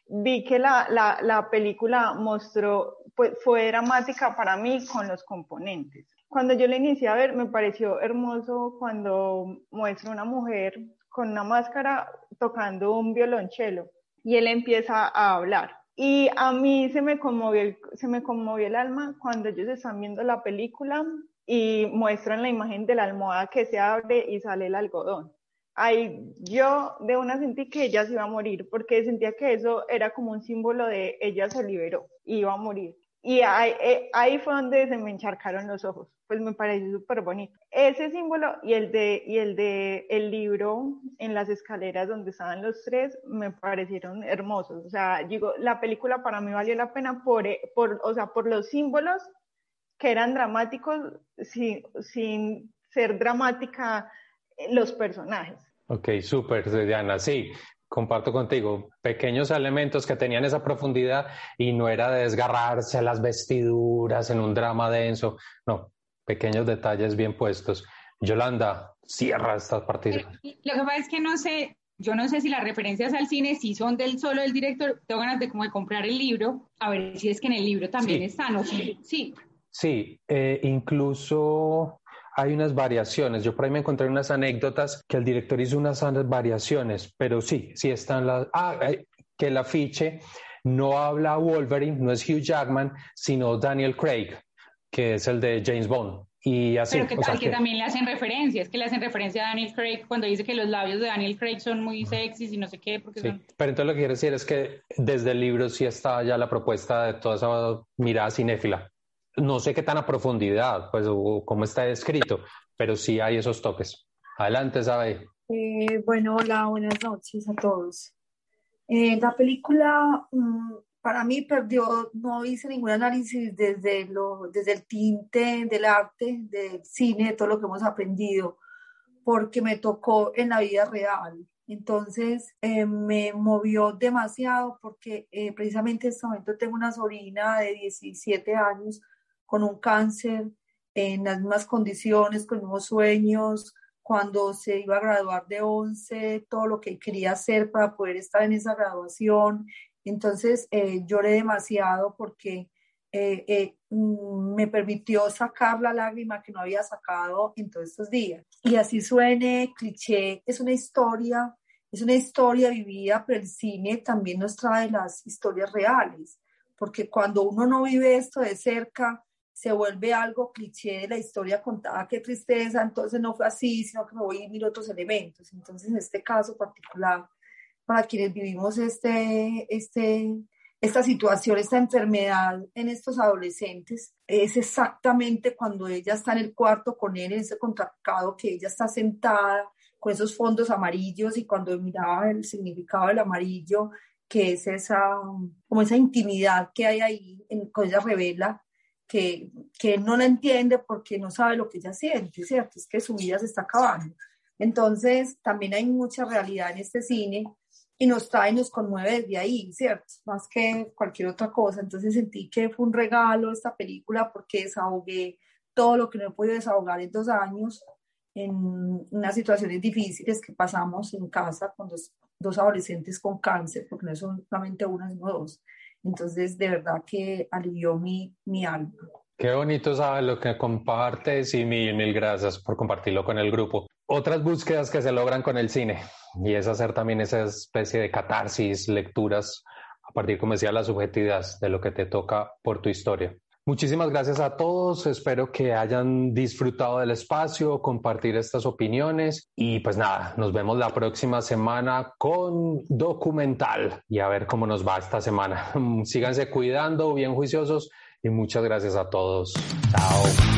Vi que la, la, la película mostró, pues fue dramática para mí con los componentes. Cuando yo la inicié a ver me pareció hermoso cuando muestra una mujer con una máscara tocando un violonchelo y él empieza a hablar y a mí se me, conmovió el, alma cuando ellos están viendo la película y muestran la imagen de la almohada que se abre y sale el algodón. Ahí yo de una sentí que ella se iba a morir porque sentía que eso era como un símbolo de ella se liberó, iba a morir. Y ahí, eh, ahí, fue donde se me encharcaron los ojos. Pues me pareció súper bonito. Ese símbolo y el de, y el de el libro en las escaleras donde estaban los tres me parecieron hermosos. O sea, digo, la película para mí valió la pena por, eh, por, o sea, por los símbolos que eran dramáticos sin, sin ser dramática eh, los personajes. Ok, súper, Diana. Sí, comparto contigo, pequeños elementos que tenían esa profundidad y no era desgarrarse las vestiduras en un drama denso, no, pequeños detalles bien puestos. Yolanda, cierra estas partidas. Lo que pasa es que no sé, yo no sé si las referencias al cine si son del solo del director, tengo ganas de como de comprar el libro, a ver si es que en el libro también están, o sí. Sí, sí eh, incluso hay unas variaciones. Yo por ahí me encontré unas anécdotas que el director hizo unas variaciones, pero sí, sí están las... Ah, eh, que el afiche no habla Wolverine, no es Hugh Jackman, sino Daniel Craig, que es el de James Bond. Y así, pero que tal que, también le hacen referencia, es que le hacen referencia a Daniel Craig cuando dice que los labios de Daniel Craig son muy sexys y no sé qué. Porque sí. Pero entonces lo que quiero decir es que desde el libro sí está ya la propuesta de toda esa mirada cinéfila no sé qué tan a profundidad, pues, o cómo está escrito, pero sí hay esos toques. Adelante, Sabe. Eh, bueno, hola, buenas noches a todos. Eh, la película mm, para mí perdió, no hice ningún análisis desde, lo, desde el tinte del arte, del cine, de todo lo que hemos aprendido, porque me tocó en la vida real. Entonces eh, me movió demasiado porque eh, precisamente en este momento tengo una sobrina de 17 años con un cáncer en las mismas condiciones, con nuevos sueños, cuando se iba a graduar de 11, todo lo que quería hacer para poder estar en esa graduación. Entonces eh, lloré demasiado porque mm, me permitió sacar la lágrima que no había sacado en todos estos días. Y así suene cliché, es una historia, es una historia vivida, pero el cine también nos trae las historias reales, porque cuando uno no vive esto de cerca, se vuelve algo cliché de la historia contada, qué tristeza, entonces no fue así, sino que me voy a ir otros elementos. Entonces, en este caso particular, para quienes vivimos este, este, esta situación, esta enfermedad en estos adolescentes, es exactamente cuando ella está en el cuarto con él, en ese contracado, que ella está sentada con esos fondos amarillos y cuando miraba el significado del amarillo, que es esa, como esa intimidad que hay ahí, en, con ella revela que, que no la entiende porque no sabe lo que ella siente, ¿cierto? Es que su vida se está acabando. Entonces, también hay mucha realidad en este cine y nos trae y nos conmueve desde ahí, ¿cierto? Más que cualquier otra cosa. Entonces sentí que fue un regalo esta película porque desahogué todo lo que no he podido desahogar en dos años en unas situaciones difíciles que pasamos en casa con dos, dos adolescentes con cáncer, porque no son solamente una, sino dos. Entonces, de verdad que alivió mi, mi alma. Qué bonito saber lo que compartes y mil, mil gracias por compartirlo con el grupo. Otras búsquedas que se logran con el cine y es hacer también esa especie de catarsis, lecturas a partir, como decía, la subjetividad de lo que te toca por tu historia. Muchísimas gracias a todos. Espero que hayan disfrutado del espacio, compartir estas opiniones y pues nada, nos vemos la próxima semana con documental y a ver cómo nos va esta semana. Síganse cuidando, bien juiciosos y muchas gracias a todos. Chao.